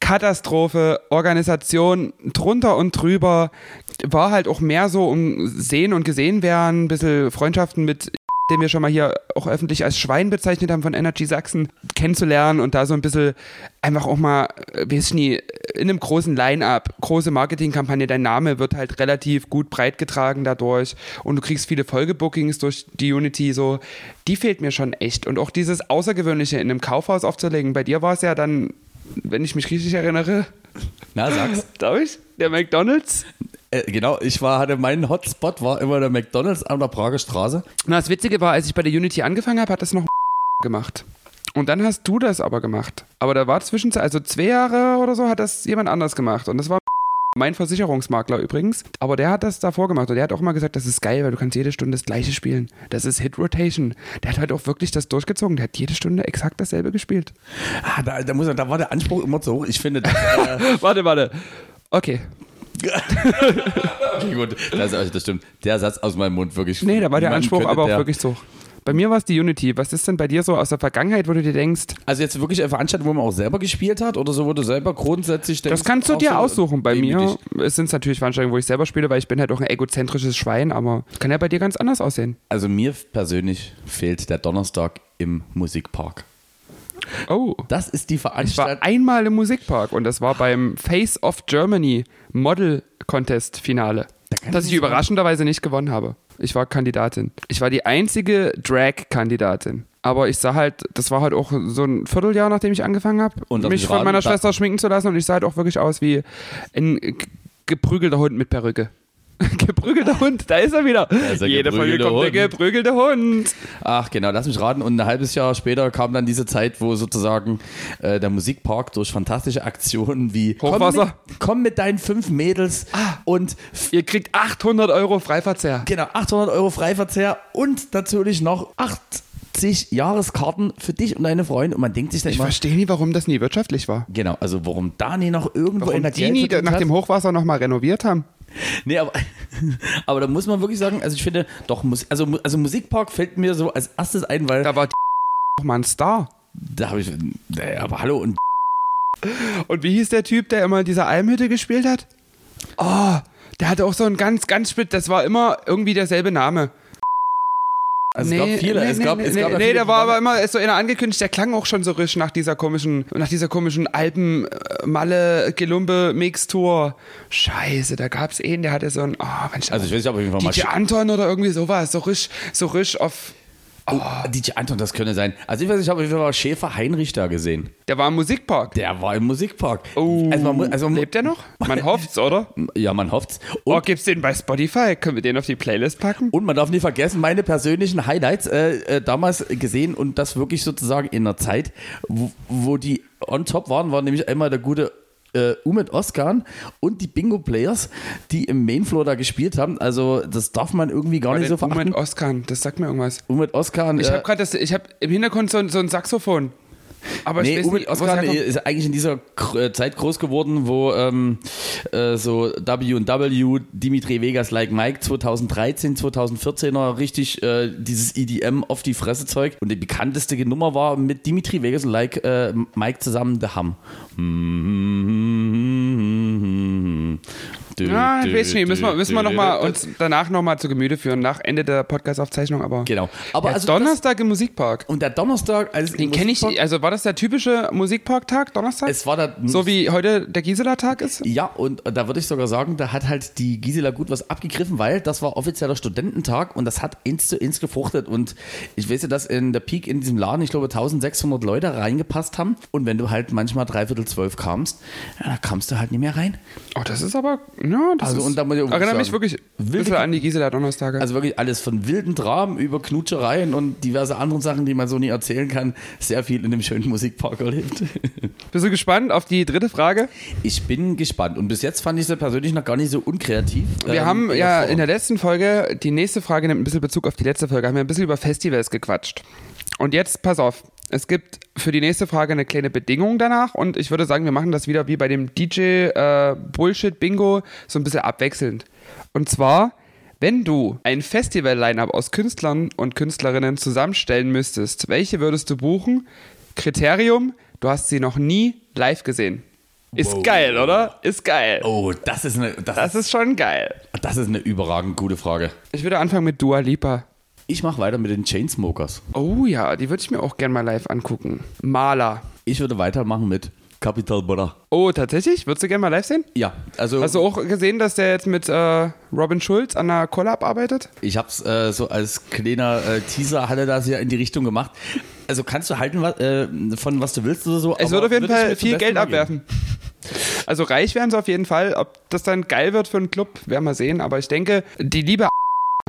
Katastrophe, Organisation drunter und drüber war halt auch mehr so um sehen und gesehen werden, ein bisschen Freundschaften mit den wir schon mal hier auch öffentlich als Schwein bezeichnet haben von Energy Sachsen, kennenzulernen und da so ein bisschen einfach auch mal, äh, weiß nie, in einem großen Line-Up, große Marketingkampagne, dein Name wird halt relativ gut breit getragen dadurch und du kriegst viele Folgebookings durch die Unity, so, die fehlt mir schon echt. Und auch dieses Außergewöhnliche in einem Kaufhaus aufzulegen, bei dir war es ja dann, wenn ich mich richtig erinnere, Na, sag's. darf ich? Der McDonalds? Äh, genau, ich war, hatte meinen Hotspot, war immer der McDonalds an der Prager Straße. Na, das Witzige war, als ich bei der Unity angefangen habe, hat das noch gemacht. Und dann hast du das aber gemacht. Aber da war zwischenzeit, also zwei Jahre oder so, hat das jemand anders gemacht. Und das war mein Versicherungsmakler übrigens. Aber der hat das davor gemacht. Und der hat auch immer gesagt, das ist geil, weil du kannst jede Stunde das gleiche spielen. Das ist Hit Rotation. Der hat halt auch wirklich das durchgezogen. Der hat jede Stunde exakt dasselbe gespielt. Ah, da, da, muss, da war der Anspruch immer zu hoch. Ich finde, das, äh, warte, warte. Okay. okay, gut, das, also das stimmt. Der Satz aus meinem Mund wirklich. Nee, da war der Anspruch aber auch wirklich so. Bei mir war es die Unity. Was ist denn bei dir so aus der Vergangenheit, wo du dir denkst, Also jetzt wirklich eine Veranstaltung, wo man auch selber gespielt hat oder so, wo du selber grundsätzlich denkst. Das kannst du dir aussuchen. Bei mir es sind natürlich Veranstaltungen, wo ich selber spiele, weil ich bin halt auch ein egozentrisches Schwein, aber kann ja bei dir ganz anders aussehen. Also mir persönlich fehlt der Donnerstag im Musikpark. Oh. Das ist die Ich war Veranstaltung. einmal im Musikpark und das war beim Face of Germany Model Contest Finale. kann Das ich überraschenderweise nicht gewonnen habe. Ich war Kandidatin. Ich war die einzige Drag-Kandidatin. Aber ich sah halt, das war halt auch so ein Vierteljahr, nachdem ich angefangen habe, mich von meiner da- Schwester schminken zu lassen und ich sah halt auch wirklich aus wie ein geprügelter Hund mit Perücke. geprügelter Hund, da ist er wieder. ist der Jede Folge geprügelte kommt der Hund. geprügelte Hund. Ach genau, lass mich raten. Und ein halbes Jahr später kam dann diese Zeit, wo sozusagen äh, der Musikpark durch fantastische Aktionen wie Hochwasser. Komm mit, komm mit deinen fünf Mädels und f- Ihr kriegt 800 Euro Freiverzehr. genau 800 Euro Freiverzehr und natürlich noch 80 Jahreskarten für dich und deine Freunde. Und man denkt sich dann Ich immer, verstehe nie, warum das nie wirtschaftlich war. genau, also warum Dani noch irgendwo Warum in der die nie Geld nach dem Hochwasser nochmal renoviert haben. Nee, aber, aber da muss man wirklich sagen, also ich finde, doch, also, also Musikpark fällt mir so als erstes ein, weil Da war auch mal ein Star. da habe ich, naja, aber hallo und Und wie hieß der Typ, der immer in dieser Almhütte gespielt hat? Oh, der hatte auch so ein ganz, ganz spitz, das war immer irgendwie derselbe Name. Also es gab viele, es gab, nee, es nee, gab nee, viele, der die war aber immer ist so einer angekündigt, der klang auch schon so risch nach dieser komischen, nach dieser komischen Alpen Malle Gelumbe Mixtur. Scheiße, da gab's einen, der hatte so ein, oh, Mensch, Also ich weiß nicht, ob ich auf jeden Fall mal DJ Anton oder irgendwie sowas, so risch, so risch auf, Oh, DJ Anton, das könnte sein. Also ich weiß nicht, ich habe mal Schäfer Heinrich da gesehen. der war im Musikpark. Der war im Musikpark. Oh, also man, mu- also man, lebt der noch? Man hofft's, oder? Ja, man hofft's. Oh, Und, gibt's den bei Spotify? Können wir den auf die Playlist packen? und man darf nie vergessen, meine persönlichen Highlights äh, äh, damals gesehen und das wirklich sozusagen in einer Zeit, wo, wo die on top waren, war nämlich einmal der gute äh, Umit Oskan und die Bingo Players, die im Mainfloor da gespielt haben. Also das darf man irgendwie gar nicht so verachten. Moment, Oskan, das sagt mir irgendwas. Umit Oskan. Ich äh, habe gerade das, ich habe im Hintergrund so, so ein Saxophon. Aber ich Nee, es Oskan ist eigentlich in dieser äh, Zeit groß geworden, wo ähm, äh, so W&W, Dimitri Vegas Like Mike 2013, 2014er richtig äh, dieses EDM auf die Fresse Zeug. Und die bekannteste Nummer war mit Dimitri Vegas Like äh, Mike zusammen The Hum. Ja, ich weiß nicht, müssen wir, müssen wir noch mal uns danach nochmal zu Gemüte führen, nach Ende der Podcast-Aufzeichnung, aber. Genau. Aber also Donnerstag im Musikpark. Und der Donnerstag, also Den kenne ich, also war das der typische Musikparktag, Donnerstag? Es war der, so wie heute der Gisela-Tag ist? Ja, und da würde ich sogar sagen, da hat halt die Gisela gut was abgegriffen, weil das war offizieller Studententag und das hat eins zu eins gefruchtet. Und ich weiß ja, dass in der Peak in diesem Laden, ich glaube, 1600 Leute reingepasst haben. Und wenn du halt manchmal dreiviertel zwölf kamst, ja, da kamst du halt nicht mehr rein. Oh, das ist aber, ja, das Also, ist, und da muss ich sagen, mich wirklich wilde- an die Gisela-Donnerstage. Also wirklich alles von wilden Dramen über Knutschereien und diverse anderen Sachen, die man so nie erzählen kann. Sehr viel in dem schönen Musikpark erlebt. Bist du gespannt auf die dritte Frage? Ich bin gespannt. Und bis jetzt fand ich sie persönlich noch gar nicht so unkreativ. Wir Ähm, haben ja vor- in der letzten Folge, die nächste Frage nimmt ein bisschen Bezug auf die letzte Folge, haben wir ein bisschen über Festivals gequatscht. Und jetzt, pass auf, es gibt für die nächste Frage eine kleine Bedingung danach und ich würde sagen, wir machen das wieder wie bei dem DJ äh, Bullshit Bingo, so ein bisschen abwechselnd. Und zwar, wenn du ein Festival-Line-Up aus Künstlern und Künstlerinnen zusammenstellen müsstest, welche würdest du buchen? Kriterium, du hast sie noch nie live gesehen. Ist Wow. geil, oder? Ist geil. Oh, das ist eine, das, Das ist schon geil. das ist eine überragend gute Frage. Ich würde anfangen mit Dua Lipa. Ich mache weiter mit den Chainsmokers. Oh ja, die würde ich mir auch gerne mal live angucken. Maler. Ich würde weitermachen mit Capital Bra. Oh, tatsächlich? Würdest du gerne mal live sehen? Ja, also Hast du auch gesehen, dass der jetzt mit äh, Robin Schulz an einer Collab arbeitet? ich habe es äh, so als kleiner äh, Teaser hatte das ja in die Richtung gemacht. Also kannst du halten was, äh, von was du willst oder so. Es wird auf jeden Fall viel Geld abwerfen. Also reich werden sie auf jeden Fall. Ob das dann geil wird für einen Club, werden wir sehen. Aber ich denke, die liebe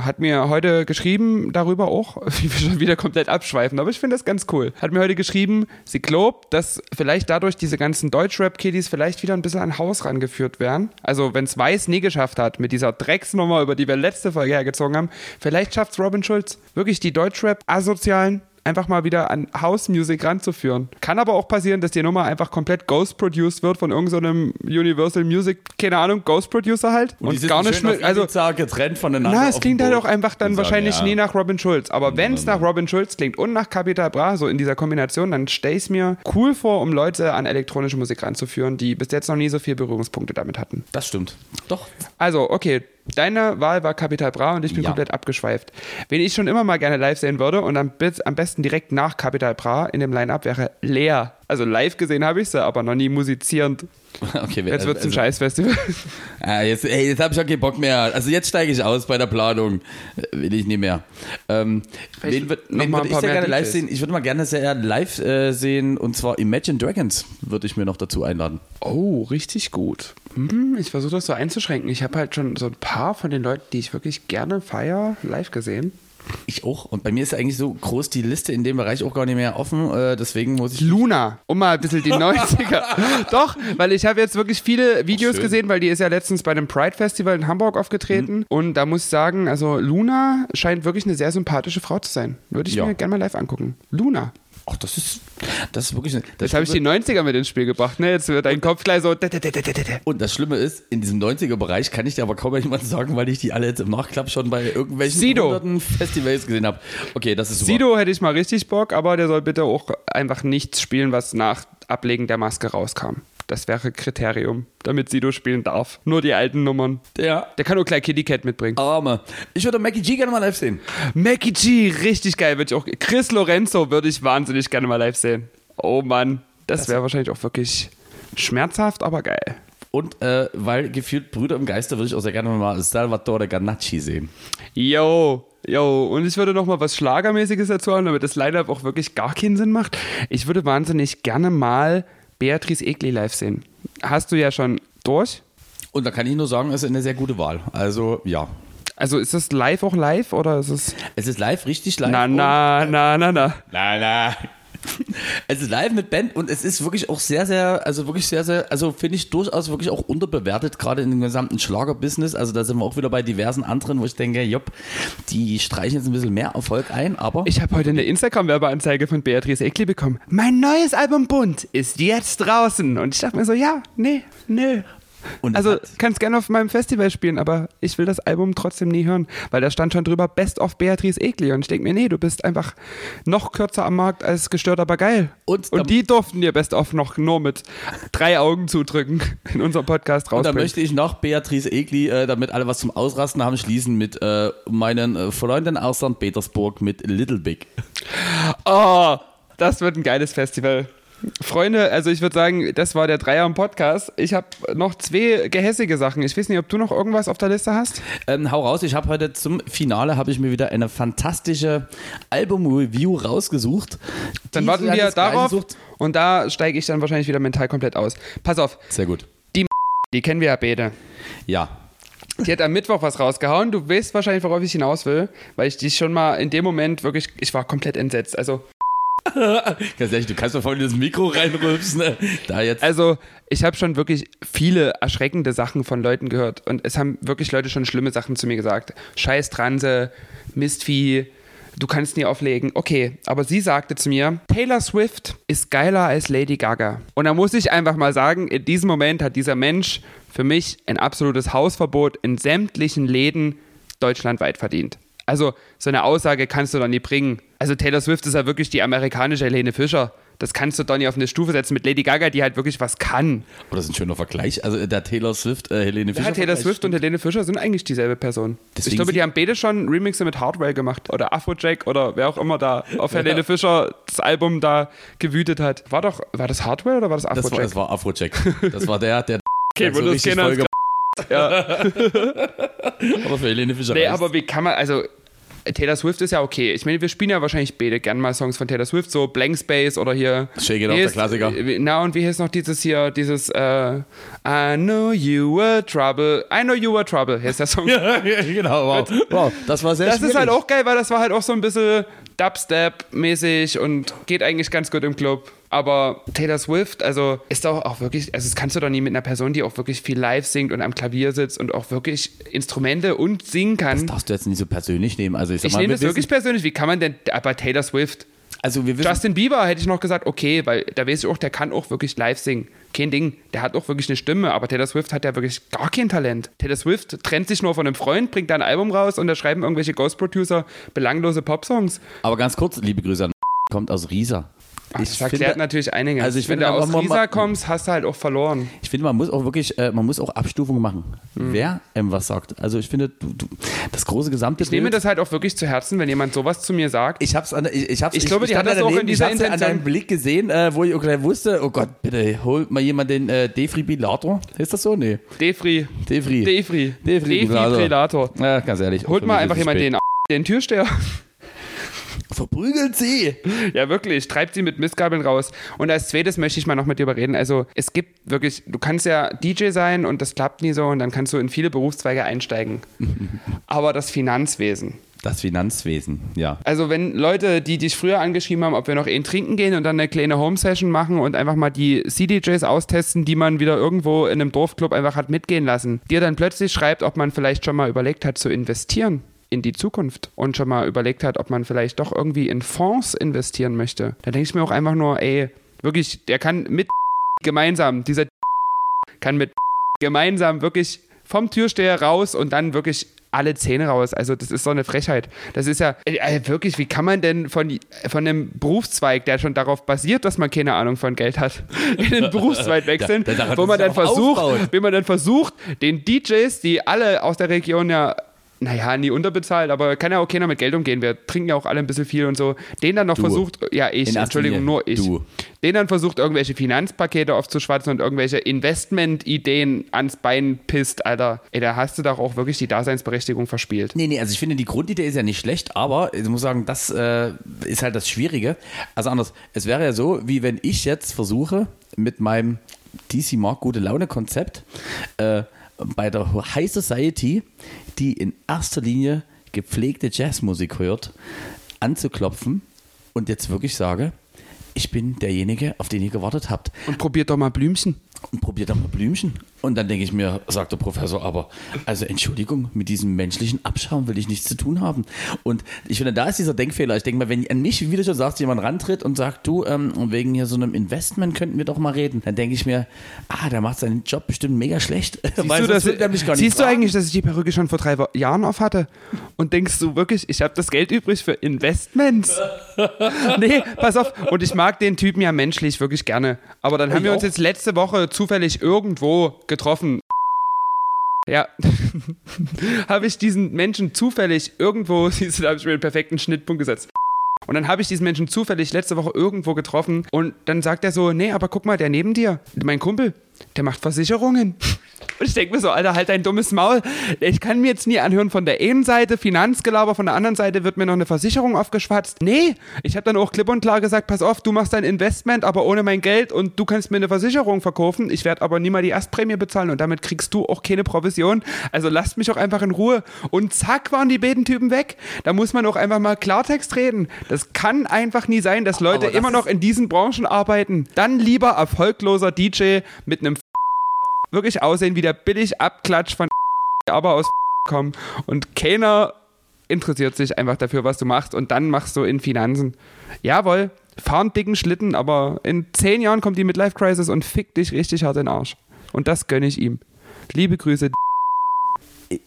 hat mir heute geschrieben darüber auch, wie wir schon wieder komplett abschweifen, aber ich finde das ganz cool. Hat mir heute geschrieben, sie glaubt, dass vielleicht dadurch diese ganzen Deutschrap-Kiddies vielleicht wieder ein bisschen an Haus rangeführt werden. Also wenn es Weiß nie geschafft hat mit dieser Drecksnummer, über die wir letzte Folge hergezogen haben, vielleicht schafft es Robin Schulz, wirklich die Deutschrap-Asozialen einfach mal wieder an House Music ranzuführen. Kann aber auch passieren, dass die Nummer einfach komplett ghost-produced wird von irgendeinem Universal Music, keine Ahnung, Ghost-Producer halt. Und, die sind schön auf also getrennt voneinander. na, es klingt halt auch einfach dann und sagen, wahrscheinlich ja. nie nach Robin Schulz. Aber wenn es nach Robin Schulz klingt und nach Capital Bra, so in dieser Kombination, dann stelle ich es mir cool vor, um Leute an elektronische Musik ranzuführen, die bis jetzt noch nie so viele Berührungspunkte damit hatten. Das stimmt. Doch. Also, okay, deine Wahl war Capital Bra und ich bin Ja. komplett abgeschweift. Wen ich schon immer mal gerne live sehen würde und am, am besten direkt nach Capital Bra in dem Line-Up wäre Lea. Also live gesehen habe ich sie, aber noch nie musizierend. Okay, Jetzt wird es ein also, Scheißfestival. Ah, jetzt ey, jetzt habe ich auch keinen Bock mehr. Also jetzt steige ich aus bei der Planung. Äh, Will ich nicht mehr. Ähm, wen wen mal würde ein ich paar sehr gerne live sehen? Ich würde mal gerne sehr live äh, sehen und zwar Imagine Dragons würde ich mir noch dazu einladen. Oh, richtig gut. Hm, ich versuche das so einzuschränken. Ich habe halt schon so ein paar von den Leuten, die ich wirklich gerne feier, live gesehen. Ich auch. Und bei mir ist eigentlich so groß die Liste in dem Bereich auch gar nicht mehr offen. Äh, deswegen muss ich. Luna, um mal ein bisschen die 90er. Doch, weil ich habe jetzt wirklich viele Videos gesehen, weil die ist ja letztens bei dem Pride Festival in Hamburg aufgetreten. Und da muss ich sagen, also Luna scheint wirklich eine sehr sympathische Frau zu sein. Würde ich Ja. mir gerne mal live angucken. Luna. Ach, das ist, das ist wirklich. Das Jetzt habe ich die 90er mit ins Spiel gebracht, ne? Jetzt wird dein Kopf gleich so. Und das Schlimme ist, in diesem 90er-Bereich kann ich dir aber kaum jemandem sagen, weil ich die alle jetzt im Nachklapp schon bei irgendwelchen Sido. hunderten Festivals gesehen habe. Okay, das ist super. Sido hätte ich mal richtig Bock, aber der soll bitte auch einfach nichts spielen, was nach Ablegen der Maske rauskam. Das wäre Kriterium, damit Sido spielen darf. Nur die alten Nummern. Der Der kann auch gleich Kitty Cat mitbringen. Arme. Ich würde Mackie G gerne mal live sehen. Mackie G, richtig geil, würde ich auch. Chris Lorenzo würde ich wahnsinnig gerne mal live sehen. Oh Mann, das wäre wahrscheinlich auch wirklich schmerzhaft, aber geil. Und äh, weil gefühlt Brüder im Geiste würde ich auch sehr gerne mal Salvatore Ganacci sehen. Yo, yo, und ich würde noch mal was Schlagermäßiges dazu haben, damit das Line-Up auch wirklich gar keinen Sinn macht. Ich würde wahnsinnig gerne mal Beatrice Egli live sehen. Hast du ja schon durch. Und da kann ich nur sagen, es ist eine sehr gute Wahl. Also ja. Also ist das live auch live oder ist es. Es ist live, richtig live. Na, na, na, na, na. Na, na. Ist live mit Band und es ist wirklich auch sehr, sehr, also wirklich sehr, sehr, also finde ich durchaus wirklich auch unterbewertet, gerade in dem gesamten Schlagerbusiness. Also da sind wir auch wieder bei diversen anderen, wo ich denke, jopp, die streichen jetzt ein bisschen mehr Erfolg ein, aber Ich habe heute eine Instagram-Werbeanzeige von Beatrice Egli bekommen. Mein neues Album Bunt ist jetzt draußen. Und ich dachte mir so, ja, nee, nö. Und also kannst gerne auf meinem Festival spielen, aber ich will das Album trotzdem nie hören, weil da stand schon drüber Best of Beatrice Egli. Und ich denke mir, nee, du bist einfach noch kürzer am Markt als gestört, aber geil. Und Und die durften dir Best of noch nur mit drei Augen zudrücken in unserem Podcast Und da möchte ich noch Beatrice Egli, äh, damit alle was zum Ausrasten haben, schließen mit äh, meinen äh, Freunden aus St. Petersburg mit Little Big. Oh, das wird ein geiles Festival. Freunde, also ich würde sagen, das war der Dreier im Podcast. Ich habe noch zwei gehässige Sachen. Ich weiß nicht, ob du noch irgendwas auf der Liste hast. Ähm, hau raus, ich habe heute zum Finale habe ich mir wieder eine fantastische Album-Review rausgesucht. Dann Die warten wir darauf und da steige ich dann wahrscheinlich wieder mental komplett aus. Pass auf, Sehr gut. die kennen wir ja beide. Ja. Die hat am Mittwoch was rausgehauen. Du weißt wahrscheinlich, worauf ich hinaus will, weil ich dich schon mal in dem Moment wirklich, ich war komplett entsetzt. Also Ganz ehrlich, du kannst mir voll in das Mikro reinrülpsen. Ne? Da jetzt. Also, ich habe schon wirklich viele erschreckende Sachen von Leuten gehört. Und es haben wirklich Leute schon schlimme Sachen zu mir gesagt. Scheiß Transe, Mistvieh, du kannst nie auflegen. Okay, aber sie sagte zu mir, Taylor Swift ist geiler als Lady Gaga. Und da muss ich einfach mal sagen, in diesem Moment hat dieser Mensch für mich ein absolutes Hausverbot in sämtlichen Läden deutschlandweit verdient. Also, so eine Aussage kannst du doch nie bringen. Also, Taylor Swift ist ja wirklich die amerikanische Helene Fischer. das kannst du doch nicht auf eine Stufe setzen mit Lady Gaga, die halt wirklich was kann. Aber das ist ein schöner Vergleich. Also der Taylor Swift, äh, Helene Fischer. Ja, Taylor Swift und Helene Fischer sind eigentlich dieselbe Person. Deswegen ich glaube, die haben beide schon Remixe mit Hardwell gemacht. Oder Afrojack oder wer auch immer da auf Helene Fischer das Album da gewütet hat. War doch, war das Hardwell oder war das Das war, Afrojack? das war Afrojack. Das war der, der okay, so richtig voll ja. aber für Helene Fischer Nee, reicht's. aber wie kann man, also Taylor Swift ist ja okay. Ich meine, wir spielen ja wahrscheinlich beide gern mal Songs von Taylor Swift, so Blank Space oder hier. Shake It Off, der ist- Klassiker. Na, und wie heißt noch dieses hier, dieses äh, I know you were trouble. I know you were trouble, heißt der Song. ja, genau, wow. wow. Das war sehr Das ist schwierig. halt auch geil, weil das war halt auch so ein bisschen Dubstep-mäßig und geht eigentlich ganz gut im Club. Aber Taylor Swift, also ist doch auch wirklich, also das kannst du doch nie mit einer Person, die auch wirklich viel live singt und am Klavier sitzt und auch wirklich Instrumente und singen kann. Das darfst du jetzt nicht so persönlich nehmen. Also ich, sag Ich mal, nehme wir das wirklich wissen, persönlich. Wie kann man denn bei Taylor Swift? Also wir wissen, Justin Bieber hätte ich noch gesagt, okay, weil da weiß ich auch, der kann auch wirklich live singen. Kein Ding. Der hat auch wirklich eine Stimme, aber Taylor Swift hat ja wirklich gar kein Talent. Taylor Swift trennt sich nur von einem Freund, bringt da ein Album raus und da schreiben irgendwelche Ghost Producer belanglose Popsongs. aber ganz kurz, liebe Grüße an kommt aus Riesa. Ach, das erklärt natürlich einiges. also ich Wenn finde du aus Riesa kommst, hast du halt auch verloren. Ich finde, man muss auch wirklich, äh, man muss auch Abstufungen machen, Mhm. wer einem was sagt. Also ich finde, du, du, das große gesamte Ich nehme das halt auch wirklich zu Herzen, wenn jemand sowas zu mir sagt. Ich hab's an, ich, ich hab's, Ich glaube, die stand hat das da auch in dieser ich hab's an Intention- deinem Blick gesehen, äh, wo ich auch gleich wusste, oh Gott, bitte, holt mal jemand den äh, Defibrillator. Ist das so? Nee. Defri. Defri. Defri. Defibrillator. Ja, ganz ehrlich. Holt mal einfach jemand den, den Türsteher. Verprügelt sie! Ja, wirklich. Treibt sie mit Mistgabeln raus. Und als zweites möchte ich mal noch mit dir überreden. Also, es gibt wirklich, du kannst ja DJ sein und das klappt nie so und dann kannst du in viele Berufszweige einsteigen. Aber das Finanzwesen. Das Finanzwesen, ja. Also, wenn Leute, die dich früher angeschrieben haben, ob wir noch einen trinken gehen und dann eine kleine Home-Session machen und einfach mal die CDJs austesten, die man wieder irgendwo in einem Dorfclub einfach hat mitgehen lassen, dir dann plötzlich schreibt, ob man vielleicht schon mal überlegt hat zu investieren in die Zukunft und schon mal überlegt hat, ob man vielleicht doch irgendwie in Fonds investieren möchte, da denke ich mir auch einfach nur, ey, wirklich, der kann mit gemeinsam, dieser kann mit gemeinsam wirklich vom Türsteher raus und dann wirklich alle Zähne raus. Also das ist so eine Frechheit. Das ist ja äh, wirklich, wie kann man denn von, von einem Berufszweig, der schon darauf basiert, dass man keine Ahnung von Geld hat, in den Berufszweig wechseln, daran wo man dann versucht, wie man dann versucht, den DJs, die alle aus der Region ja naja, nie unterbezahlt, aber kann ja auch keiner mit Geld umgehen. Wir trinken ja auch alle ein bisschen viel und so. Den dann noch Du. versucht, ja, ich, In Entschuldigung, Linie nur ich. du. Den dann versucht, irgendwelche Finanzpakete aufzuschwatzen und irgendwelche Investmentideen ans Bein pisst, Alter. Ey, da hast du doch auch wirklich die Daseinsberechtigung verspielt. Nee, nee, also ich finde, die Grundidee ist ja nicht schlecht, aber ich muss sagen, das äh, ist halt das Schwierige. Also anders, es wäre ja so, wie wenn ich jetzt versuche, mit meinem DC Mark gute Laune Konzept äh, bei der High Society, die in erster Linie gepflegte Jazzmusik hört, anzuklopfen und jetzt wirklich sage, ich bin derjenige, auf den ihr gewartet habt. Und probiert doch mal Blümchen. und probiert doch mal Blümchen. Und dann denke ich mir, sagt der Professor, aber also Entschuldigung, mit diesem menschlichen Abschaum will ich nichts zu tun haben. Und ich finde, da ist dieser Denkfehler. Ich denke mal, wenn an mich, wie du schon sagst, jemand rantritt und sagt, du, ähm, wegen hier so einem Investment könnten wir doch mal reden, dann denke ich mir, ah, der macht seinen Job bestimmt mega schlecht. Weil Siehst, du, dass, siehst du eigentlich, dass ich die Perücke schon vor drei Jahren auf hatte? Und denkst du wirklich, ich habe das Geld übrig für Investments? nee, pass auf. Und ich mag den Typen ja menschlich wirklich gerne. Aber dann haben Ich wir uns auch. jetzt letzte Woche zufällig irgendwo getroffen. Ja, habe ich diesen Menschen zufällig irgendwo, siehst du, da habe ich mir den perfekten Schnittpunkt gesetzt. Und dann habe ich diesen Menschen zufällig letzte Woche irgendwo getroffen und dann sagt er so, nee, aber guck mal, der neben dir, mein Kumpel, der macht Versicherungen. Und ich denke mir so, Alter, halt dein dummes Maul. Ich kann mir jetzt nie anhören von der einen Seite Finanzgelaber, von der anderen Seite wird mir noch eine Versicherung aufgeschwatzt. Nee, ich habe dann auch klipp und klar gesagt, pass auf, du machst dein Investment, aber ohne mein Geld und du kannst mir eine Versicherung verkaufen. Ich werde aber nie mal die Erstprämie bezahlen und damit kriegst du auch keine Provision. Also lasst mich auch einfach in Ruhe. Und zack, waren die beiden Typen weg. Da muss man auch einfach mal Klartext reden. Das kann einfach nie sein, dass Leute das immer noch in diesen Branchen arbeiten. Dann lieber erfolgloser DJ mit einem wirklich aussehen wie der billig Abklatsch von aber aus kommen und keiner interessiert sich einfach dafür, was du machst und dann machst du in Finanzen. Jawohl, fahr einen dicken Schlitten, aber in zehn Jahren kommt die Midlife Crisis und fickt dich richtig hart in den Arsch. Und das gönne ich ihm. Liebe Grüße.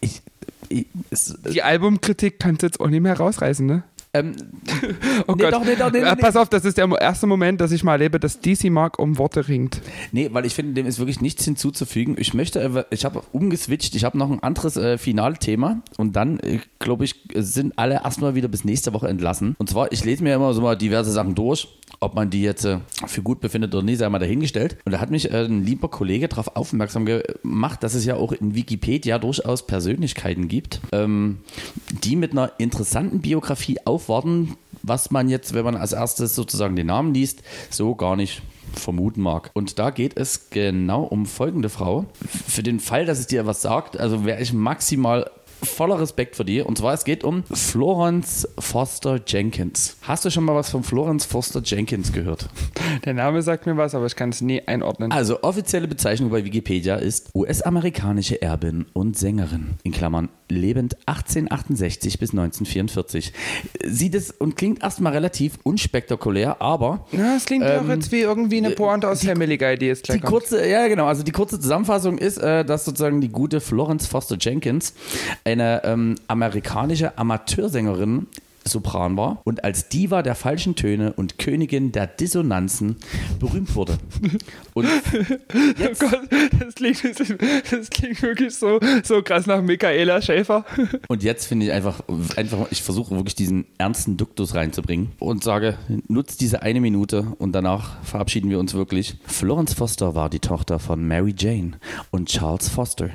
Ich, ich, es, Die Albumkritik kannst du jetzt auch nicht mehr rausreißen, ne? Ähm, Oh Nee, Gott. doch, nee, doch, nee, Äh, nee, Pass auf, das ist der erste Moment, dass ich mal erlebe, dass DC Mark um Worte ringt. Nee, weil ich finde, dem ist wirklich nichts hinzuzufügen. Ich möchte, äh, ich habe umgeswitcht, ich habe noch ein anderes äh, Finalthema und dann, äh, glaube ich, sind alle erstmal wieder bis nächste Woche entlassen. Und zwar, ich lese mir immer so mal diverse Sachen durch, ob man die jetzt äh, für gut befindet oder nicht, sei mal dahingestellt. Und da hat mich äh, ein lieber Kollege darauf aufmerksam gemacht, dass es ja auch in Wikipedia durchaus Persönlichkeiten gibt, ähm, die mit einer interessanten Biografie aufwarten, was man jetzt, wenn man als erstes sozusagen den Namen liest, so gar nicht vermuten mag. Und da geht es genau um folgende Frau. Für den Fall, dass es dir was sagt, also wäre ich maximal voller Respekt vor dir. Und zwar, es geht um Florence Foster Jenkins. Hast du schon mal was von Florence Foster Jenkins gehört? Der Name sagt mir was, aber ich kann es nie einordnen. Also, offizielle Bezeichnung bei Wikipedia ist US-amerikanische Erbin und Sängerin. In Klammern lebend 1868 bis 1944. Sieht es und klingt erstmal relativ unspektakulär, aber Na, es klingt Ähm, doch jetzt wie irgendwie eine Pointe aus Family Guy, die jetzt gleich Die kommt. kurze, ja genau, also die kurze Zusammenfassung ist, äh, dass sozusagen die gute Florence Foster Jenkins eine ähm, amerikanische Amateursängerin Sopran war und als Diva der falschen Töne und Königin der Dissonanzen berühmt wurde. Und jetzt, Oh Gott, das klingt, das klingt wirklich so, so krass nach Michaela Schäfer. und jetzt finde ich einfach, einfach, ich versuche wirklich diesen ernsten Duktus reinzubringen und sage, nutzt diese eine Minute und danach verabschieden wir uns wirklich. Florence Foster war die Tochter von Mary Jane und Charles Foster,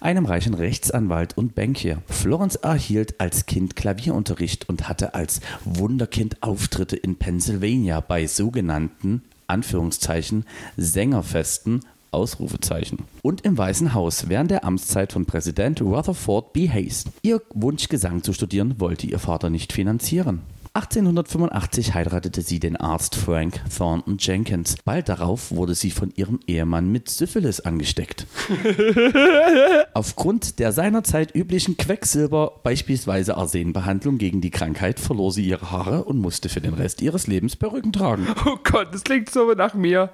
einem reichen Rechtsanwalt und Bankier. Florence erhielt als Kind Klavierunterricht und hatte als Wunderkind Auftritte in Pennsylvania bei sogenannten Anführungszeichen Sängerfesten Ausrufezeichen. Und im Weißen Haus während der Amtszeit von Präsident Rutherford B. Hayes. Ihr Wunsch, Gesang zu studieren, wollte ihr Vater nicht finanzieren. 1885 heiratete sie den Arzt Frank Thornton Jenkins. Bald darauf wurde sie von ihrem Ehemann mit Syphilis angesteckt. Aufgrund der seinerzeit üblichen Quecksilber, beispielsweise Arsenbehandlung gegen die Krankheit, verlor sie ihre Haare und musste für den Rest ihres Lebens Perücken tragen. Oh Gott, das klingt so nach mir.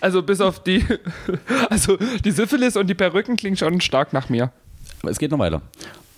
Also bis auf die, also die Syphilis und die Perücken klingen schon stark nach mir. Aber es geht noch weiter.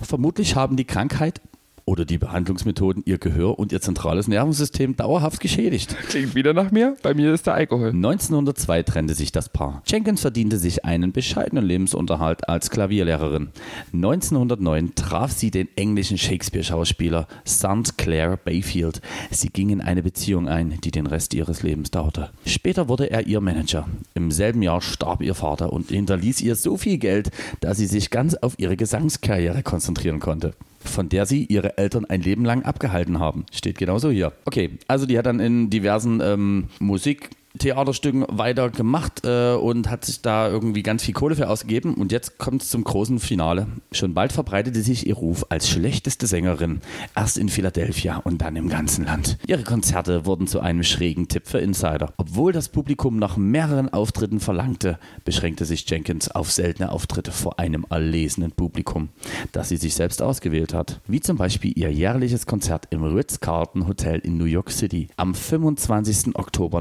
Vermutlich haben die Krankheit oder die Behandlungsmethoden ihr Gehör und ihr zentrales Nervensystem dauerhaft geschädigt. Klingt wieder nach mir. Bei mir ist der Alkohol. 1902 trennte sich das Paar. Jenkins verdiente sich einen bescheidenen Lebensunterhalt als Klavierlehrerin. 1909 traf sie den englischen Shakespeare-Schauspieler St. Clair Bayfield. Sie gingen eine Beziehung ein, die den Rest ihres Lebens dauerte. Später wurde er ihr Manager. Im selben Jahr starb ihr Vater und hinterließ ihr so viel Geld, dass sie sich ganz auf ihre Gesangskarriere konzentrieren konnte von der sie ihre Eltern ein Leben lang abgehalten haben. Steht genauso hier. Okay, also die hat dann in diversen ähm, Musik. Theaterstücken weiter gemacht äh, und hat sich da irgendwie ganz viel Kohle für ausgegeben. Und jetzt kommt es zum großen Finale. Schon bald verbreitete sich ihr Ruf als schlechteste Sängerin. Erst in Philadelphia und dann im ganzen Land. Ihre Konzerte wurden zu einem schrägen Tipp für Insider. Obwohl das Publikum nach mehreren Auftritten verlangte, beschränkte sich Jenkins auf seltene Auftritte vor einem erlesenen Publikum, das sie sich selbst ausgewählt hat. Wie zum Beispiel ihr jährliches Konzert im Ritz-Carlton Hotel in New York City. Am 25. Oktober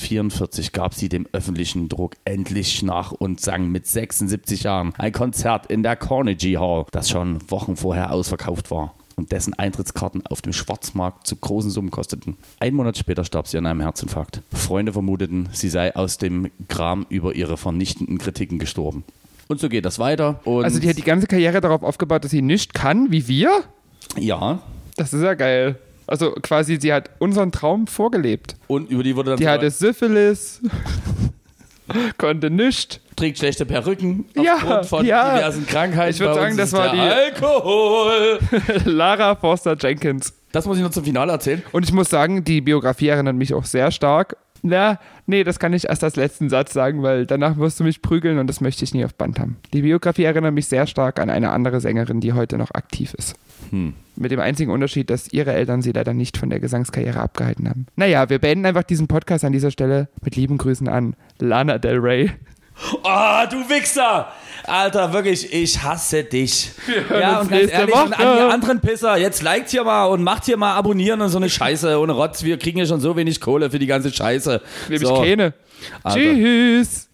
1944 gab sie dem öffentlichen Druck endlich nach und sang mit 76 Jahren ein Konzert in der Carnegie Hall, das schon Wochen vorher ausverkauft war und dessen Eintrittskarten auf dem Schwarzmarkt zu großen Summen kosteten. Ein Monat später starb sie an einem Herzinfarkt. Freunde vermuteten, sie sei aus dem Gram über ihre vernichtenden Kritiken gestorben. Und so geht das weiter. Und Also die hat die ganze Karriere darauf aufgebaut, dass sie nicht kann, wie wir? ja, Das ist ja geil. Also quasi, sie hat unseren Traum vorgelebt. und über die wurde dann Die hatte Syphilis, konnte nicht. trägt schlechte Perücken Ja, aufgrund von ja. diversen Krankheiten. Ich würd Bei sagen, das war die- Alkohol. Lara Forster Jenkins. Das muss ich noch zum Finale erzählen. Und ich muss sagen, die Biografie erinnert mich auch sehr stark. Na, nee, das kann ich erst als letzten Satz sagen, weil danach wirst du mich prügeln und das möchte ich nie auf Band haben. Die Biografie erinnert mich sehr stark an eine andere Sängerin, die heute noch aktiv ist. Hm. Mit dem einzigen Unterschied, dass ihre Eltern sie leider nicht von der Gesangskarriere abgehalten haben. Naja, wir beenden einfach diesen Podcast an dieser Stelle mit lieben Grüßen an Lana Del Rey. Oh, du Wichser! Alter, wirklich, ich hasse dich. Ja, und ganz ehrlich, und an Woche. die anderen Pisser, jetzt liked hier mal und macht hier mal abonnieren und so eine Scheiße ohne Rotz. Wir kriegen ja schon so wenig Kohle für die ganze Scheiße. Nämlich so. keine. Alter. Tschüss.